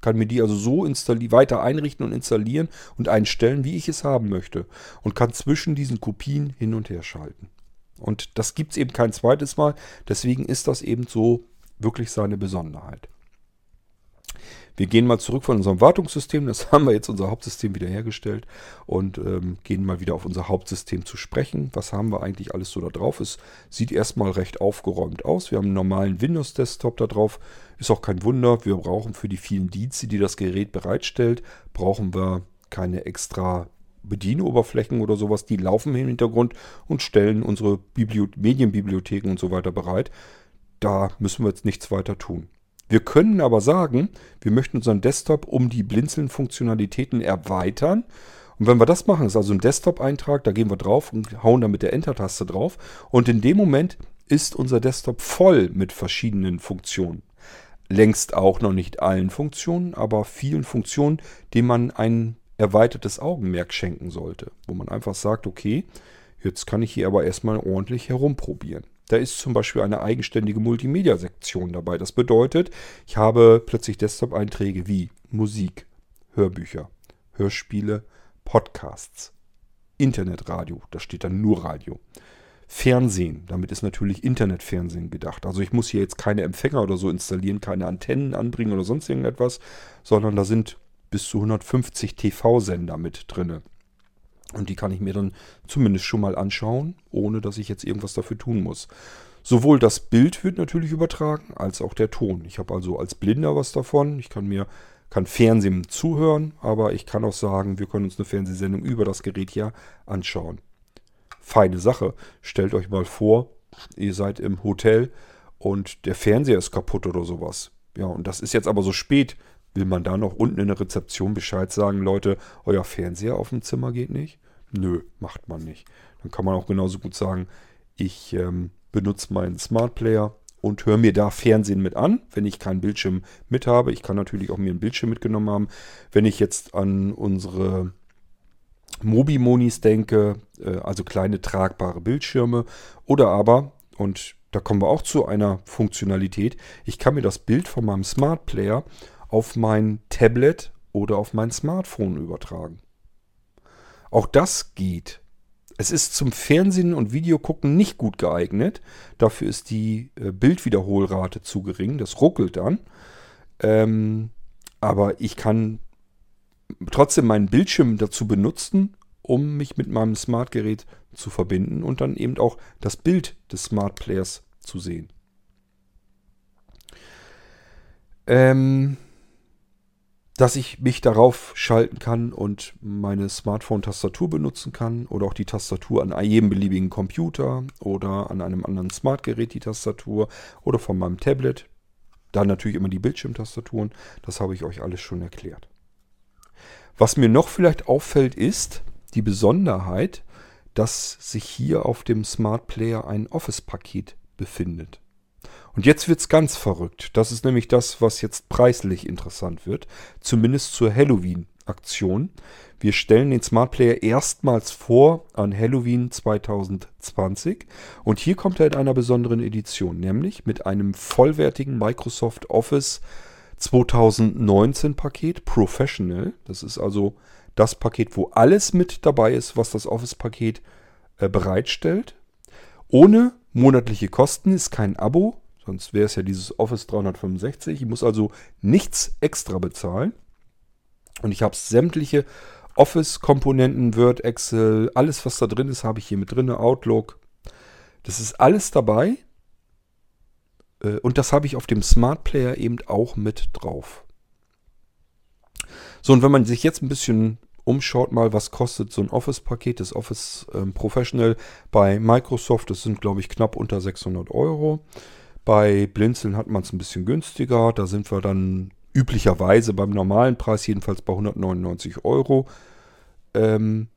Kann mir die also so weiter einrichten und installieren und einstellen, wie ich es haben möchte. Und kann zwischen diesen Kopien hin und her schalten. Und das gibt es eben kein zweites Mal. Deswegen ist das eben so wirklich seine Besonderheit. Wir gehen mal zurück von unserem Wartungssystem. Das haben wir jetzt unser Hauptsystem wiederhergestellt und ähm, gehen mal wieder auf unser Hauptsystem zu sprechen. Was haben wir eigentlich alles so da drauf? Es sieht erstmal recht aufgeräumt aus. Wir haben einen normalen Windows-Desktop da drauf. Ist auch kein Wunder. Wir brauchen für die vielen Dienste, die das Gerät bereitstellt, brauchen wir keine extra Bedienoberflächen oder sowas. Die laufen im Hintergrund und stellen unsere Bibliot Medienbibliotheken und so weiter bereit. Da müssen wir jetzt nichts weiter tun. Wir können aber sagen, wir möchten unseren Desktop um die Blinzeln-Funktionalitäten erweitern. Und wenn wir das machen, ist also ein Desktop-Eintrag, da gehen wir drauf und hauen da mit der Enter-Taste drauf. Und in dem Moment ist unser Desktop voll mit verschiedenen Funktionen. Längst auch noch nicht allen Funktionen, aber vielen Funktionen, denen man ein erweitertes Augenmerk schenken sollte. Wo man einfach sagt, okay, jetzt kann ich hier aber erstmal ordentlich herumprobieren. Da ist zum Beispiel eine eigenständige Multimedia-Sektion dabei. Das bedeutet, ich habe plötzlich Desktop-Einträge wie Musik, Hörbücher, Hörspiele, Podcasts, Internetradio, da steht dann nur Radio. Fernsehen, damit ist natürlich Internetfernsehen gedacht. Also ich muss hier jetzt keine Empfänger oder so installieren, keine Antennen anbringen oder sonst irgendetwas, sondern da sind bis zu 150 TV-Sender mit drinne. Und die kann ich mir dann zumindest schon mal anschauen, ohne dass ich jetzt irgendwas dafür tun muss. Sowohl das Bild wird natürlich übertragen, als auch der Ton. Ich habe also als Blinder was davon. Ich kann mir kann Fernsehen zuhören, aber ich kann auch sagen, wir können uns eine Fernsehsendung über das Gerät hier anschauen. Feine Sache. Stellt euch mal vor, ihr seid im Hotel und der Fernseher ist kaputt oder sowas. Ja, und das ist jetzt aber so spät. Will man da noch unten in der Rezeption Bescheid sagen, Leute, euer Fernseher auf dem Zimmer geht nicht? Nö, macht man nicht. Dann kann man auch genauso gut sagen, ich ähm, benutze meinen Smart Player und höre mir da Fernsehen mit an, wenn ich keinen Bildschirm mit habe. Ich kann natürlich auch mir einen Bildschirm mitgenommen haben. Wenn ich jetzt an unsere Mobi-Monis denke, äh, also kleine tragbare Bildschirme, oder aber, und da kommen wir auch zu einer Funktionalität, ich kann mir das Bild von meinem Smart Player auf mein Tablet oder auf mein Smartphone übertragen. Auch das geht. Es ist zum Fernsehen und Videogucken nicht gut geeignet. Dafür ist die äh, Bildwiederholrate zu gering. Das ruckelt dann. Ähm, aber ich kann trotzdem meinen Bildschirm dazu benutzen, um mich mit meinem Smartgerät zu verbinden und dann eben auch das Bild des Smart Players zu sehen. Ähm, dass ich mich darauf schalten kann und meine Smartphone-Tastatur benutzen kann oder auch die Tastatur an jedem beliebigen Computer oder an einem anderen Smartgerät die Tastatur oder von meinem Tablet. Dann natürlich immer die Bildschirmtastaturen. Das habe ich euch alles schon erklärt. Was mir noch vielleicht auffällt, ist die Besonderheit, dass sich hier auf dem Smart Player ein Office-Paket befindet. Und jetzt wird es ganz verrückt. Das ist nämlich das, was jetzt preislich interessant wird. Zumindest zur Halloween-Aktion. Wir stellen den Smart Player erstmals vor an Halloween 2020. Und hier kommt er in einer besonderen Edition, nämlich mit einem vollwertigen Microsoft Office 2019 Paket Professional. Das ist also das Paket, wo alles mit dabei ist, was das Office-Paket äh, bereitstellt. Ohne monatliche Kosten ist kein Abo, Sonst wäre es ja dieses Office 365. Ich muss also nichts extra bezahlen. Und ich habe sämtliche Office-Komponenten, Word, Excel, alles was da drin ist, habe ich hier mit drin. Outlook. Das ist alles dabei. Äh, und das habe ich auf dem Smart Player eben auch mit drauf. So, und wenn man sich jetzt ein bisschen umschaut, mal, was kostet so ein Office-Paket, das Office ähm, Professional bei Microsoft, das sind, glaube ich, knapp unter 600 Euro. Bei Blinzeln hat man es ein bisschen günstiger. Da sind wir dann üblicherweise beim normalen Preis jedenfalls bei 199 Euro. Ähm,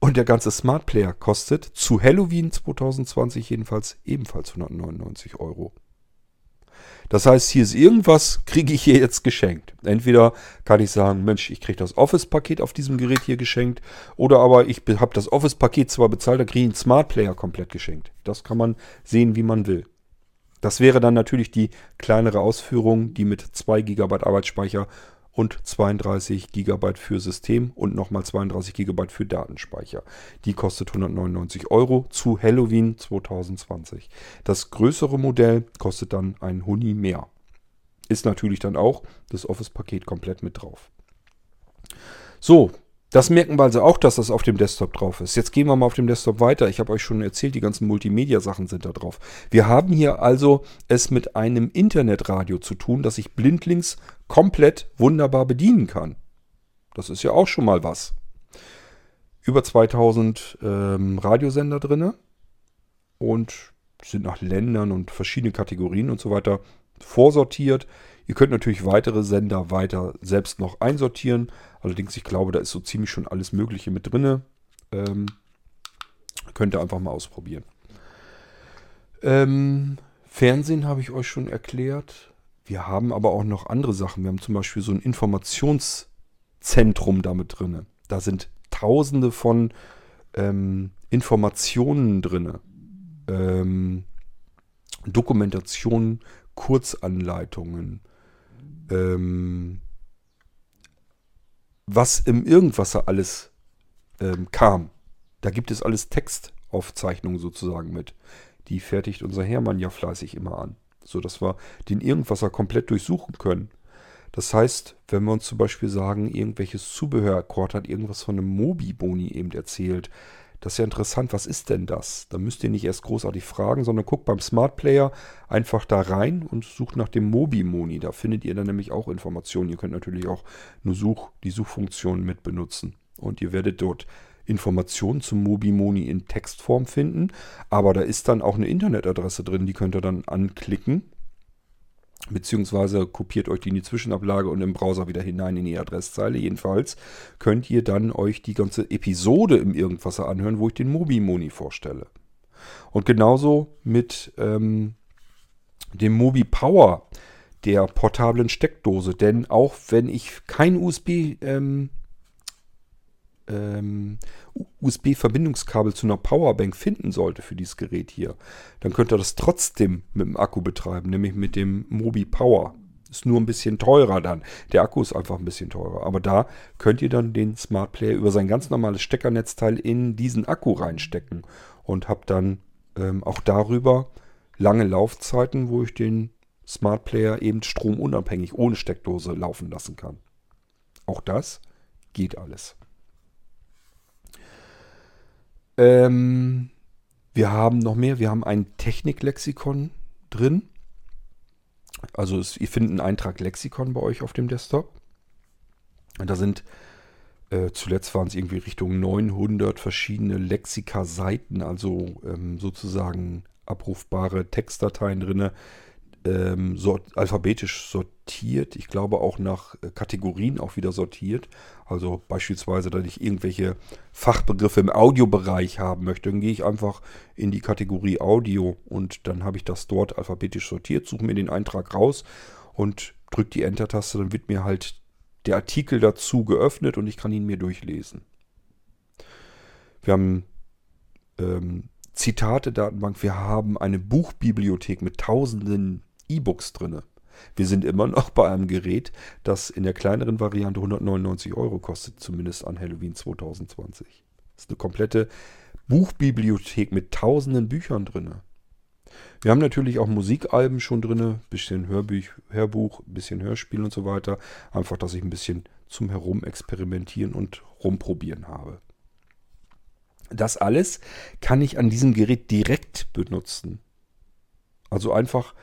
und der ganze Smart Player kostet zu Halloween 2020 jedenfalls ebenfalls 199 Euro. Das heißt, hier ist irgendwas, kriege ich hier jetzt geschenkt. Entweder kann ich sagen, Mensch, ich kriege das Office-Paket auf diesem Gerät hier geschenkt. Oder aber ich habe das Office-Paket zwar bezahlt, da kriege ich einen Smart Player komplett geschenkt. Das kann man sehen, wie man will. Das wäre dann natürlich die kleinere Ausführung, die mit 2 GB Arbeitsspeicher und 32 GB für System und nochmal 32 GB für Datenspeicher. Die kostet 199 Euro zu Halloween 2020. Das größere Modell kostet dann ein Huni mehr. Ist natürlich dann auch das Office-Paket komplett mit drauf. So, das merken wir also auch, dass das auf dem Desktop drauf ist. Jetzt gehen wir mal auf dem Desktop weiter. Ich habe euch schon erzählt, die ganzen Multimedia-Sachen sind da drauf. Wir haben hier also es mit einem Internetradio zu tun, das ich blindlings komplett wunderbar bedienen kann. Das ist ja auch schon mal was. Über 2000 ähm, Radiosender drin und sind nach Ländern und verschiedene Kategorien und so weiter vorsortiert. Ihr könnt natürlich weitere Sender weiter selbst noch einsortieren. Allerdings, ich glaube, da ist so ziemlich schon alles Mögliche mit drin. Ähm, könnt ihr einfach mal ausprobieren. Ähm, Fernsehen habe ich euch schon erklärt. Wir haben aber auch noch andere Sachen. Wir haben zum Beispiel so ein Informationszentrum damit drin. Da sind tausende von ähm, Informationen drin. Ähm, Dokumentationen, Kurzanleitungen, ähm, was im Irgendwasser alles ähm, kam. Da gibt es alles Textaufzeichnungen sozusagen mit. Die fertigt unser Hermann ja fleißig immer an, so dass wir den Irgendwasser komplett durchsuchen können. Das heißt, wenn wir uns zum Beispiel sagen, irgendwelches Zubehör, Kurt hat irgendwas von einem Mobi-Boni eben erzählt, das ist ja interessant, was ist denn das? Da müsst ihr nicht erst großartig fragen, sondern guckt beim Smart Player einfach da rein und sucht nach dem Mobi-Moni. Da findet ihr dann nämlich auch Informationen. Ihr könnt natürlich auch nur Such, die Suchfunktion mit benutzen. Und ihr werdet dort Informationen zum Mobi-Moni in Textform finden. Aber da ist dann auch eine Internetadresse drin, die könnt ihr dann anklicken beziehungsweise kopiert euch die in die Zwischenablage und im Browser wieder hinein in die Adresszeile. Jedenfalls könnt ihr dann euch die ganze Episode im Irgendwasser anhören, wo ich den Mobi-Moni vorstelle. Und genauso mit ähm, dem Mobi Power, der portablen Steckdose. Denn auch wenn ich kein USB ähm, ähm, USB-Verbindungskabel zu einer Powerbank finden sollte für dieses Gerät hier, dann könnt ihr das trotzdem mit dem Akku betreiben, nämlich mit dem Mobi Power. Ist nur ein bisschen teurer dann. Der Akku ist einfach ein bisschen teurer. Aber da könnt ihr dann den Smart Player über sein ganz normales Steckernetzteil in diesen Akku reinstecken und habt dann ähm, auch darüber lange Laufzeiten, wo ich den Smart Player eben stromunabhängig ohne Steckdose laufen lassen kann. Auch das geht alles. Ähm, wir haben noch mehr. Wir haben ein Techniklexikon drin. Also es, ihr findet einen Eintrag Lexikon bei euch auf dem Desktop. Und da sind äh, zuletzt waren es irgendwie Richtung 900 verschiedene Lexika-Seiten, also ähm, sozusagen abrufbare Textdateien drin, ähm, sort, alphabetisch sortiert. Ich glaube auch nach äh, Kategorien auch wieder sortiert. Also beispielsweise, dass ich irgendwelche Fachbegriffe im Audiobereich haben möchte, dann gehe ich einfach in die Kategorie Audio und dann habe ich das dort alphabetisch sortiert, suche mir den Eintrag raus und drücke die Enter-Taste, dann wird mir halt der Artikel dazu geöffnet und ich kann ihn mir durchlesen. Wir haben ähm, Zitate-Datenbank, wir haben eine Buchbibliothek mit tausenden E-Books drin. Wir sind immer noch bei einem Gerät, das in der kleineren Variante 199 Euro kostet, zumindest an Halloween 2020. Das ist eine komplette Buchbibliothek mit tausenden Büchern drin. Wir haben natürlich auch Musikalben schon drin, bisschen Hörbuch, Hörbuch, bisschen Hörspiel und so weiter. Einfach, dass ich ein bisschen zum Herumexperimentieren und rumprobieren habe. Das alles kann ich an diesem Gerät direkt benutzen. Also einfach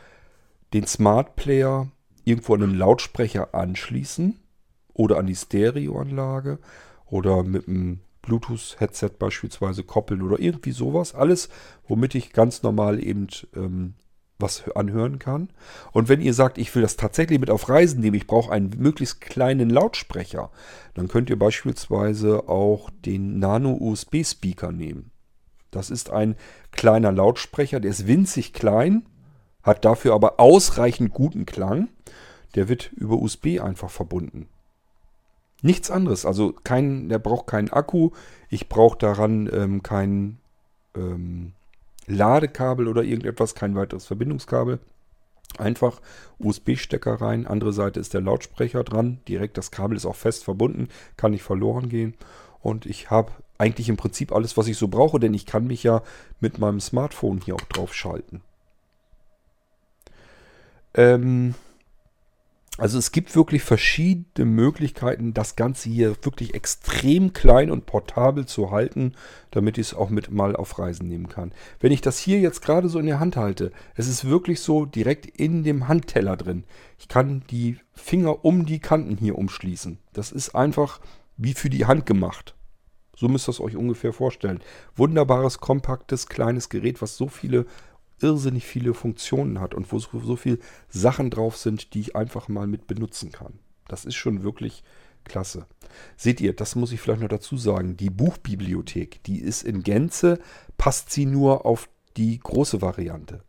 den Smart Player irgendwo an einen Lautsprecher anschließen oder an die Stereoanlage oder mit einem Bluetooth-Headset beispielsweise koppeln oder irgendwie sowas. Alles, womit ich ganz normal eben ähm, was anhören kann. Und wenn ihr sagt, ich will das tatsächlich mit auf Reisen nehmen, ich brauche einen möglichst kleinen Lautsprecher, dann könnt ihr beispielsweise auch den Nano-USB-Speaker nehmen. Das ist ein kleiner Lautsprecher, der ist winzig klein, hat dafür aber ausreichend guten Klang. Der wird über USB einfach verbunden. Nichts anderes. Also kein, der braucht keinen Akku. Ich brauche daran ähm, keinen ähm, Ladekabel oder irgendetwas, kein weiteres Verbindungskabel. Einfach USB-Stecker rein, andere Seite ist der Lautsprecher dran, direkt das Kabel ist auch fest verbunden, kann nicht verloren gehen. Und ich habe eigentlich im Prinzip alles, was ich so brauche, denn ich kann mich ja mit meinem Smartphone hier auch drauf schalten. Ähm, also es gibt wirklich verschiedene Möglichkeiten, das Ganze hier wirklich extrem klein und portabel zu halten, damit ich es auch mit mal auf Reisen nehmen kann. Wenn ich das hier jetzt gerade so in der Hand halte, es ist wirklich so direkt in dem Handteller drin. Ich kann die Finger um die Kanten hier umschließen. Das ist einfach wie für die Hand gemacht. So müsst ihr es euch ungefähr vorstellen. Wunderbares, kompaktes, kleines Gerät, was so viele irrsinnig viele Funktionen hat und wo so, so viele Sachen drauf sind, die ich einfach mal mit benutzen kann. Das ist schon wirklich klasse. Seht ihr, das muss ich vielleicht noch dazu sagen, die Buchbibliothek, die ist in Gänze, passt sie nur auf die große Variante.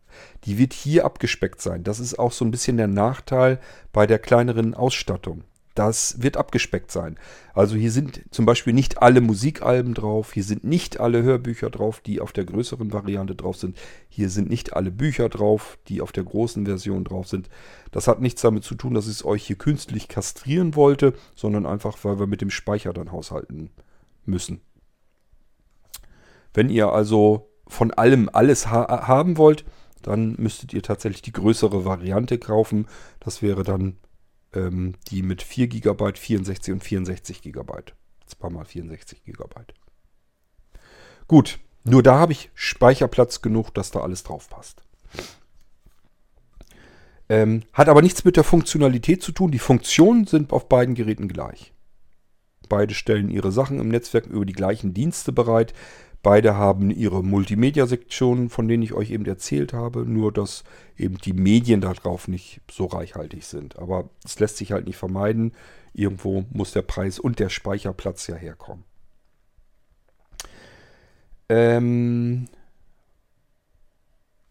Die wird hier abgespeckt sein. Das ist auch so ein bisschen der Nachteil bei der kleineren Ausstattung. Das wird abgespeckt sein. Also hier sind zum Beispiel nicht alle Musikalben drauf, hier sind nicht alle Hörbücher drauf, die auf der größeren Variante drauf sind. Hier sind nicht alle Bücher drauf, die auf der großen Version drauf sind. Das hat nichts damit zu tun, dass ich es euch hier künstlich kastrieren wollte, sondern einfach, weil wir mit dem Speicher dann haushalten müssen. Wenn ihr also von allem alles ha haben wollt, dann müsstet ihr tatsächlich die größere Variante kaufen. Das wäre dann ähm, die mit 4 GB, 64 und 64 GB. Zweimal 64 GB. Gut, nur da habe ich Speicherplatz genug, dass da alles drauf passt. Ähm, hat aber nichts mit der Funktionalität zu tun. Die Funktionen sind auf beiden Geräten gleich. Beide stellen ihre Sachen im Netzwerk über die gleichen Dienste bereit. Beide haben ihre Multimedia-Sektionen, von denen ich euch eben erzählt habe, nur dass eben die Medien darauf nicht so reichhaltig sind. Aber es lässt sich halt nicht vermeiden. Irgendwo muss der Preis und der Speicherplatz ja herkommen. Ähm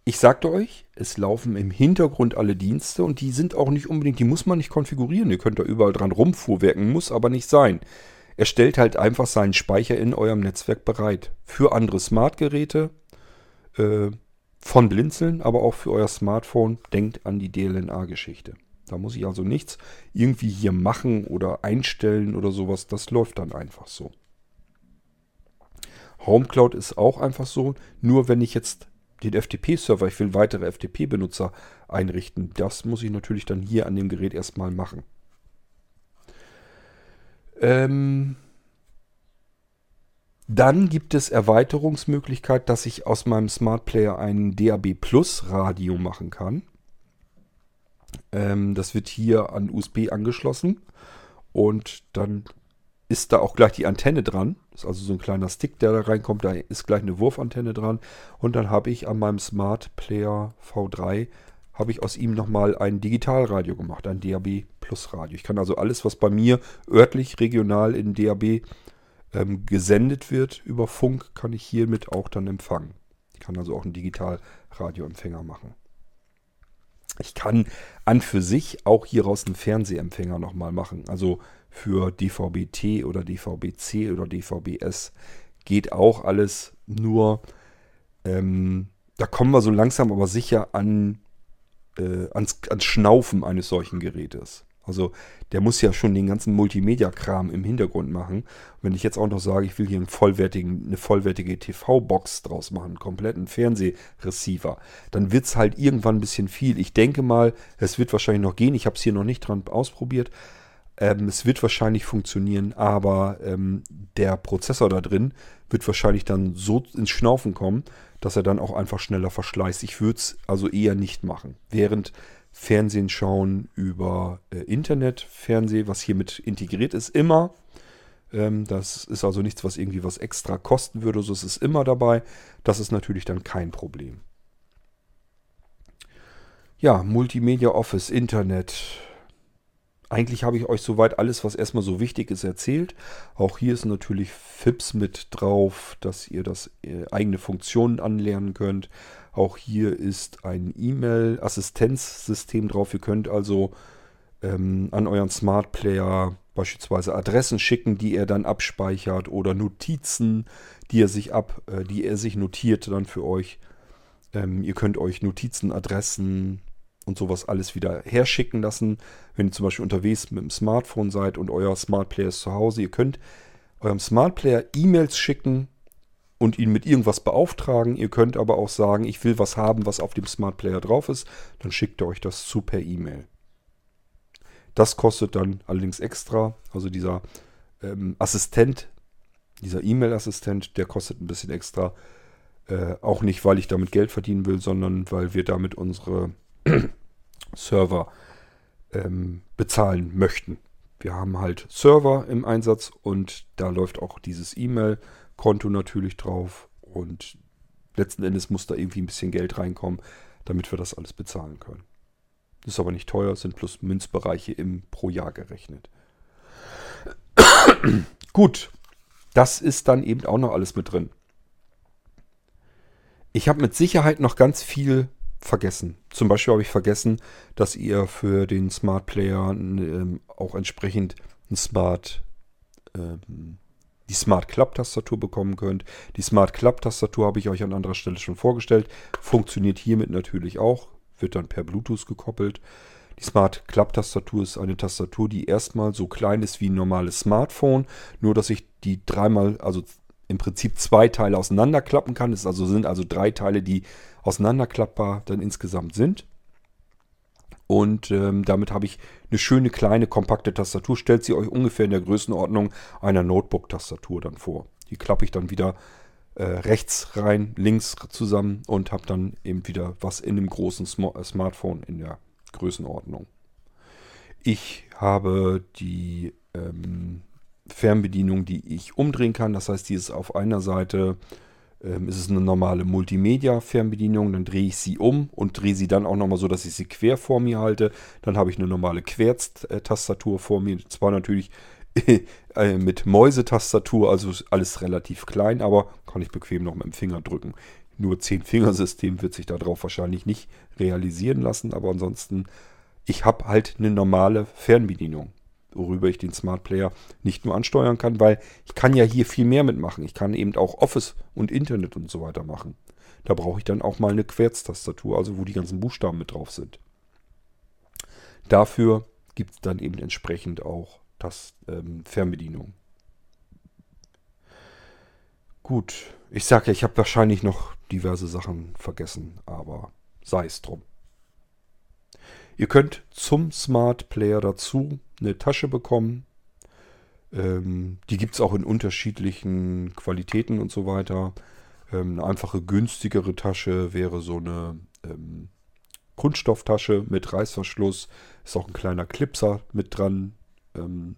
ich sagte euch, es laufen im Hintergrund alle Dienste und die sind auch nicht unbedingt, die muss man nicht konfigurieren. Ihr könnt da überall dran rumfuhrwerken, muss aber nicht sein. Er stellt halt einfach seinen Speicher in eurem Netzwerk bereit. Für andere Smartgeräte, äh, von Blinzeln, aber auch für euer Smartphone. Denkt an die DLNA-Geschichte. Da muss ich also nichts irgendwie hier machen oder einstellen oder sowas. Das läuft dann einfach so. HomeCloud ist auch einfach so. Nur wenn ich jetzt den FTP-Server, ich will weitere FTP-Benutzer einrichten, das muss ich natürlich dann hier an dem Gerät erstmal machen. Ähm, dann gibt es Erweiterungsmöglichkeit, dass ich aus meinem Smart Player ein DAB Plus Radio machen kann. Ähm, das wird hier an USB angeschlossen und dann ist da auch gleich die Antenne dran. Das ist also so ein kleiner Stick, der da reinkommt. Da ist gleich eine Wurfantenne dran. Und dann habe ich an meinem Smart Player V3 habe ich aus ihm nochmal ein Digitalradio gemacht, ein DAB Plus Radio. Ich kann also alles, was bei mir örtlich, regional in DAB ähm, gesendet wird über Funk, kann ich hiermit auch dann empfangen. Ich kann also auch einen Digitalradioempfänger machen. Ich kann an für sich auch hieraus einen Fernsehempfänger nochmal machen. Also für DVB-T oder DVB-C oder DVB-S geht auch alles. Nur ähm, da kommen wir so langsam aber sicher an äh, ans, ans Schnaufen eines solchen Gerätes. Also der muss ja schon den ganzen Multimedia-Kram im Hintergrund machen. wenn ich jetzt auch noch sage, ich will hier einen vollwertigen, eine vollwertige TV-Box draus machen, einen kompletten Fernsehreceiver, dann wird es halt irgendwann ein bisschen viel. Ich denke mal, es wird wahrscheinlich noch gehen. Ich habe es hier noch nicht dran ausprobiert. Ähm, es wird wahrscheinlich funktionieren, aber ähm, der Prozessor da drin wird wahrscheinlich dann so ins Schnaufen kommen, dass er dann auch einfach schneller verschleißt. Ich würde es also eher nicht machen. Während Fernsehen schauen über äh, Internetfernsehen, was hiermit integriert ist, immer. Ähm, das ist also nichts, was irgendwie was extra kosten würde. So ist es immer dabei. Das ist natürlich dann kein Problem. Ja, Multimedia Office, Internet, eigentlich habe ich euch soweit alles, was erstmal so wichtig ist, erzählt. Auch hier ist natürlich FIPS mit drauf, dass ihr das äh, eigene Funktionen anlernen könnt. Auch hier ist ein E-Mail-Assistenzsystem drauf. Ihr könnt also ähm, an euren Smart Player beispielsweise Adressen schicken, die er dann abspeichert oder Notizen, die er sich ab, äh, die er sich notiert dann für euch. Ähm, ihr könnt euch Notizen, Adressen und sowas alles wieder herschicken lassen. Wenn ihr zum Beispiel unterwegs mit dem Smartphone seid und euer Smart Player ist zu Hause, ihr könnt eurem Smart Player E-Mails schicken und ihn mit irgendwas beauftragen. Ihr könnt aber auch sagen, ich will was haben, was auf dem Smart Player drauf ist. Dann schickt er euch das zu per E-Mail. Das kostet dann allerdings extra. Also dieser ähm, Assistent, dieser E-Mail-Assistent, der kostet ein bisschen extra. Äh, auch nicht, weil ich damit Geld verdienen will, sondern weil wir damit unsere Server ähm, bezahlen möchten. Wir haben halt Server im Einsatz und da läuft auch dieses E-Mail-Konto natürlich drauf und letzten Endes muss da irgendwie ein bisschen Geld reinkommen, damit wir das alles bezahlen können. Ist aber nicht teuer, sind plus Münzbereiche im pro Jahr gerechnet. Gut, das ist dann eben auch noch alles mit drin. Ich habe mit Sicherheit noch ganz viel vergessen. Zum Beispiel habe ich vergessen, dass ihr für den Smart Player ähm, auch entsprechend ein Smart, ähm, die Smart Club Tastatur bekommen könnt. Die Smart Club Tastatur habe ich euch an anderer Stelle schon vorgestellt. Funktioniert hiermit natürlich auch. Wird dann per Bluetooth gekoppelt. Die Smart Club Tastatur ist eine Tastatur, die erstmal so klein ist wie ein normales Smartphone. Nur, dass ich die dreimal, also im Prinzip zwei Teile auseinanderklappen kann. Es also sind also drei Teile, die auseinanderklappbar dann insgesamt sind. Und ähm, damit habe ich eine schöne kleine kompakte Tastatur. Stellt sie euch ungefähr in der Größenordnung einer Notebook-Tastatur dann vor. Die klappe ich dann wieder äh, rechts rein, links zusammen und habe dann eben wieder was in dem großen Sm äh, Smartphone in der Größenordnung. Ich habe die ähm, Fernbedienung, die ich umdrehen kann. Das heißt, die ist auf einer Seite ähm, ist es eine normale Multimedia-Fernbedienung. Dann drehe ich sie um und drehe sie dann auch nochmal so, dass ich sie quer vor mir halte. Dann habe ich eine normale Querztastatur vor mir. Zwar natürlich äh, mit Mäusetastatur, also alles relativ klein, aber kann ich bequem noch mit dem Finger drücken. Nur 10-Fingersystem wird sich darauf wahrscheinlich nicht realisieren lassen, aber ansonsten, ich habe halt eine normale Fernbedienung worüber ich den Smart Player nicht nur ansteuern kann, weil ich kann ja hier viel mehr mitmachen. Ich kann eben auch Office und Internet und so weiter machen. Da brauche ich dann auch mal eine Querztastatur, also wo die ganzen Buchstaben mit drauf sind. Dafür gibt es dann eben entsprechend auch das ähm, Fernbedienung. Gut, ich sage ja, ich habe wahrscheinlich noch diverse Sachen vergessen, aber sei es drum. Ihr könnt zum Smart Player dazu eine Tasche bekommen. Ähm, die gibt es auch in unterschiedlichen Qualitäten und so weiter. Ähm, eine einfache, günstigere Tasche wäre so eine ähm, Kunststofftasche mit Reißverschluss. Ist auch ein kleiner Clipser mit dran, ähm,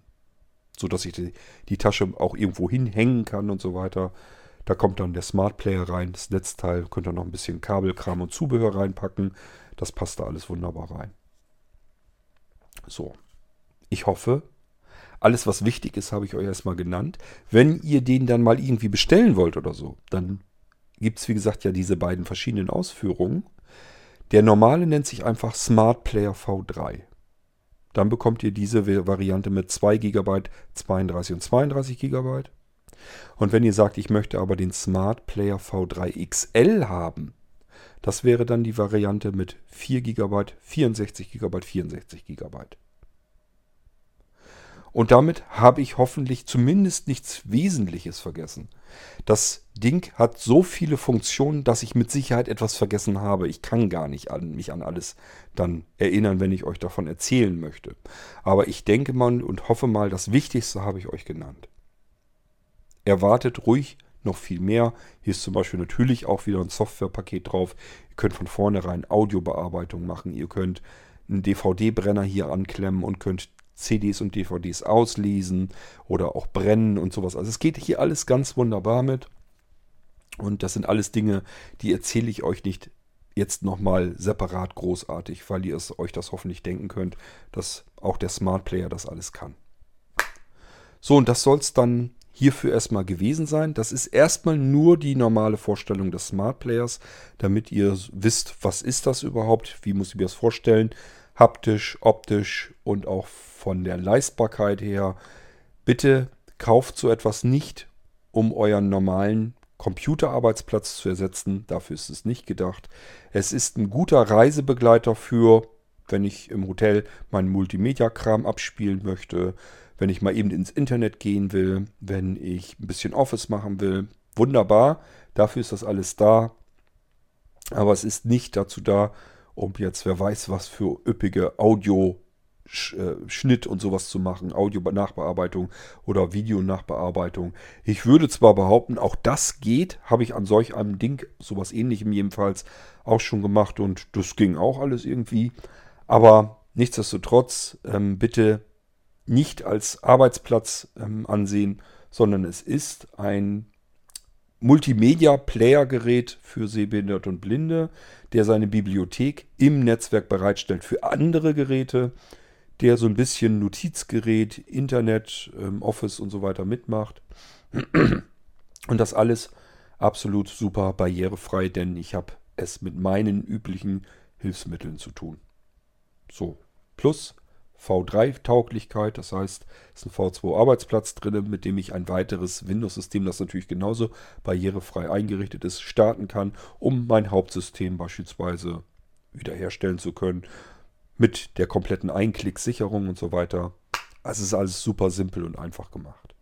so dass ich die, die Tasche auch irgendwo hinhängen kann und so weiter. Da kommt dann der Smart Player rein, das Netzteil. Könnt ihr noch ein bisschen Kabelkram und Zubehör reinpacken. Das passt da alles wunderbar rein. So. Ich hoffe, alles, was wichtig ist, habe ich euch erstmal genannt. Wenn ihr den dann mal irgendwie bestellen wollt oder so, dann gibt es, wie gesagt, ja diese beiden verschiedenen Ausführungen. Der normale nennt sich einfach Smart Player V3. Dann bekommt ihr diese Variante mit 2 GB, 32 und 32 GB. Und wenn ihr sagt, ich möchte aber den Smart Player V3 XL haben, das wäre dann die Variante mit 4 GB, 64 GB, 64 GB. Und damit habe ich hoffentlich zumindest nichts Wesentliches vergessen. Das Ding hat so viele Funktionen, dass ich mit Sicherheit etwas vergessen habe. Ich kann gar nicht an, mich an alles dann erinnern, wenn ich euch davon erzählen möchte. Aber ich denke mal und hoffe mal, das Wichtigste habe ich euch genannt. Erwartet ruhig noch viel mehr. Hier ist zum Beispiel natürlich auch wieder ein Softwarepaket drauf. Ihr könnt von vornherein Audiobearbeitung machen. Ihr könnt einen DVD-Brenner hier anklemmen und könnt CDs und DVDs auslesen oder auch brennen und sowas. Also es geht hier alles ganz wunderbar mit. Und das sind alles Dinge, die erzähle ich euch nicht jetzt nochmal separat großartig, weil ihr es euch das hoffentlich denken könnt, dass auch der Smart Player das alles kann. So, und das soll es dann hierfür erstmal gewesen sein. Das ist erstmal nur die normale Vorstellung des Smart Players, damit ihr wisst, was ist das überhaupt, wie muss ich mir das vorstellen, haptisch, optisch und auch von der Leistbarkeit her. Bitte kauft so etwas nicht, um euren normalen Computerarbeitsplatz zu ersetzen. Dafür ist es nicht gedacht. Es ist ein guter Reisebegleiter für, wenn ich im Hotel meinen Multimedia-Kram abspielen möchte, wenn ich mal eben ins Internet gehen will, wenn ich ein bisschen Office machen will. Wunderbar, dafür ist das alles da. Aber es ist nicht dazu da, um jetzt wer weiß was für üppige Audio äh, und sowas zu machen, Audio-Nachbearbeitung oder Video-Nachbearbeitung. Ich würde zwar behaupten, auch das geht, habe ich an solch einem Ding, sowas ähnlichem jedenfalls, auch schon gemacht und das ging auch alles irgendwie. Aber nichtsdestotrotz, ähm, bitte nicht als Arbeitsplatz ähm, ansehen, sondern es ist ein Multimedia-Player-Gerät für Sehbehinderte und Blinde, der seine Bibliothek im Netzwerk bereitstellt für andere Geräte der so ein bisschen Notizgerät, Internet, ähm, Office und so weiter mitmacht. Und das alles absolut super barrierefrei, denn ich habe es mit meinen üblichen Hilfsmitteln zu tun. So, plus V3-Tauglichkeit, das heißt, es ist ein V2-Arbeitsplatz drin, mit dem ich ein weiteres Windows-System, das natürlich genauso barrierefrei eingerichtet ist, starten kann, um mein Hauptsystem beispielsweise wiederherstellen zu können mit der kompletten Einklicksicherung und so weiter. Also es ist alles super simpel und einfach gemacht.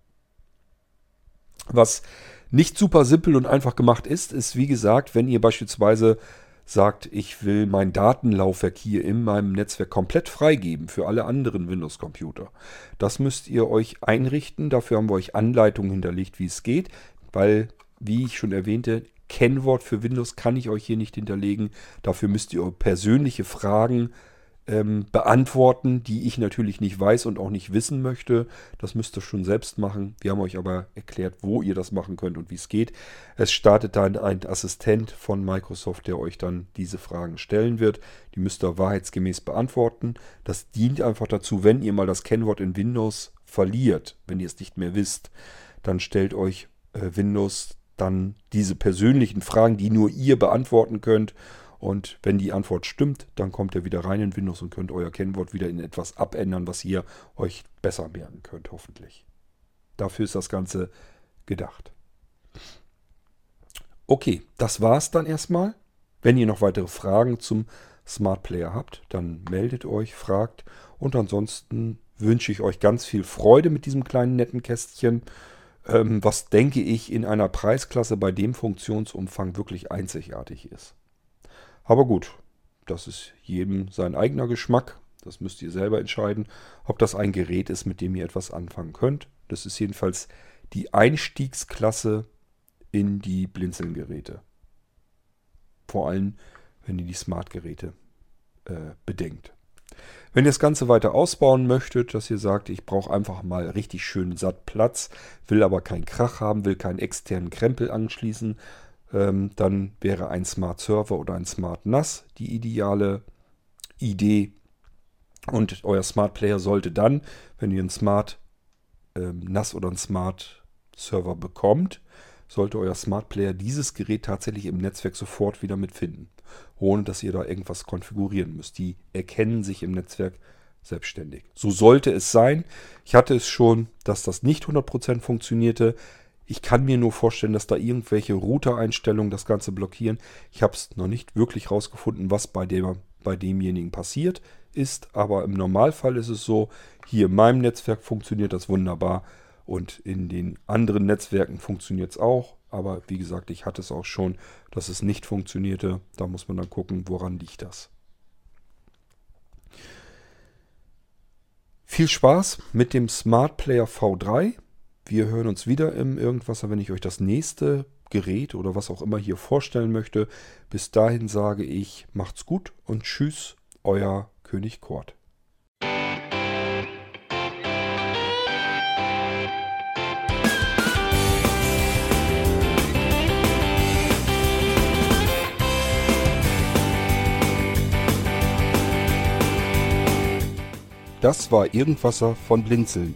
Was nicht super simpel und einfach gemacht ist, ist wie gesagt, wenn ihr beispielsweise sagt, ich will mein Datenlaufwerk hier in meinem Netzwerk komplett freigeben für alle anderen Windows-Computer. Das müsst ihr euch einrichten. Dafür haben wir euch Anleitungen hinterlegt, wie es geht, weil, wie ich schon erwähnte, Kennwort für Windows kann ich euch hier nicht hinterlegen. Dafür müsst ihr persönliche Fragen ähm, beantworten, die ich natürlich nicht weiß und auch nicht wissen möchte. Das müsst ihr schon selbst machen. Wir haben euch aber erklärt, wo ihr das machen könnt und wie es geht. Es startet dann ein Assistent von Microsoft, der euch dann diese Fragen stellen wird. Die müsst ihr wahrheitsgemäß beantworten. Das dient einfach dazu, wenn ihr mal das Kennwort in Windows verliert, wenn ihr es nicht mehr wisst, dann stellt euch äh, Windows dann diese persönlichen Fragen, die nur ihr beantworten könnt und wenn die Antwort stimmt, dann kommt ihr wieder rein in Windows und könnt euer Kennwort wieder in etwas abändern, was ihr euch besser merken könnt, hoffentlich. Dafür ist das Ganze gedacht. Okay, das war's dann erstmal. Wenn ihr noch weitere Fragen zum Smart Player habt, dann meldet euch, fragt. Und ansonsten wünsche ich euch ganz viel Freude mit diesem kleinen netten Kästchen, ähm, was denke ich in einer Preisklasse bei dem Funktionsumfang wirklich einzigartig ist. Aber gut, das ist jedem sein eigener Geschmack. Das müsst ihr selber entscheiden, ob das ein Gerät ist, mit dem ihr etwas anfangen könnt. Das ist jedenfalls die Einstiegsklasse in die Blinzeln-Geräte. Vor allem, wenn ihr die Smart-Geräte äh, bedenkt. Wenn ihr das Ganze weiter ausbauen möchtet, dass ihr sagt, ich brauche einfach mal richtig schön satt Platz, will aber keinen Krach haben, will keinen externen Krempel anschließen, ähm, dann wäre ein Smart Server oder ein Smart NAS die ideale Idee. Und euer Smart Player sollte dann, wenn ihr ein Smart ähm, NAS oder ein Smart Server bekommt, sollte euer Smart Player dieses Gerät tatsächlich im Netzwerk sofort wieder mitfinden, ohne dass ihr da irgendwas konfigurieren müsst. Die erkennen sich im Netzwerk selbstständig. So sollte es sein. Ich hatte es schon, dass das nicht 100% funktionierte. Ich kann mir nur vorstellen, dass da irgendwelche Router-Einstellungen das Ganze blockieren. Ich habe es noch nicht wirklich rausgefunden, was bei, dem, bei demjenigen passiert ist. Aber im Normalfall ist es so, hier in meinem Netzwerk funktioniert das wunderbar. Und in den anderen Netzwerken funktioniert es auch. Aber wie gesagt, ich hatte es auch schon, dass es nicht funktionierte. Da muss man dann gucken, woran liegt das. Viel Spaß mit dem Smart Player V3. Wir hören uns wieder im Irgendwasser, wenn ich euch das nächste Gerät oder was auch immer hier vorstellen möchte. Bis dahin sage ich, macht's gut und tschüss, euer König Kort. Das war Irgendwasser von Blinzeln.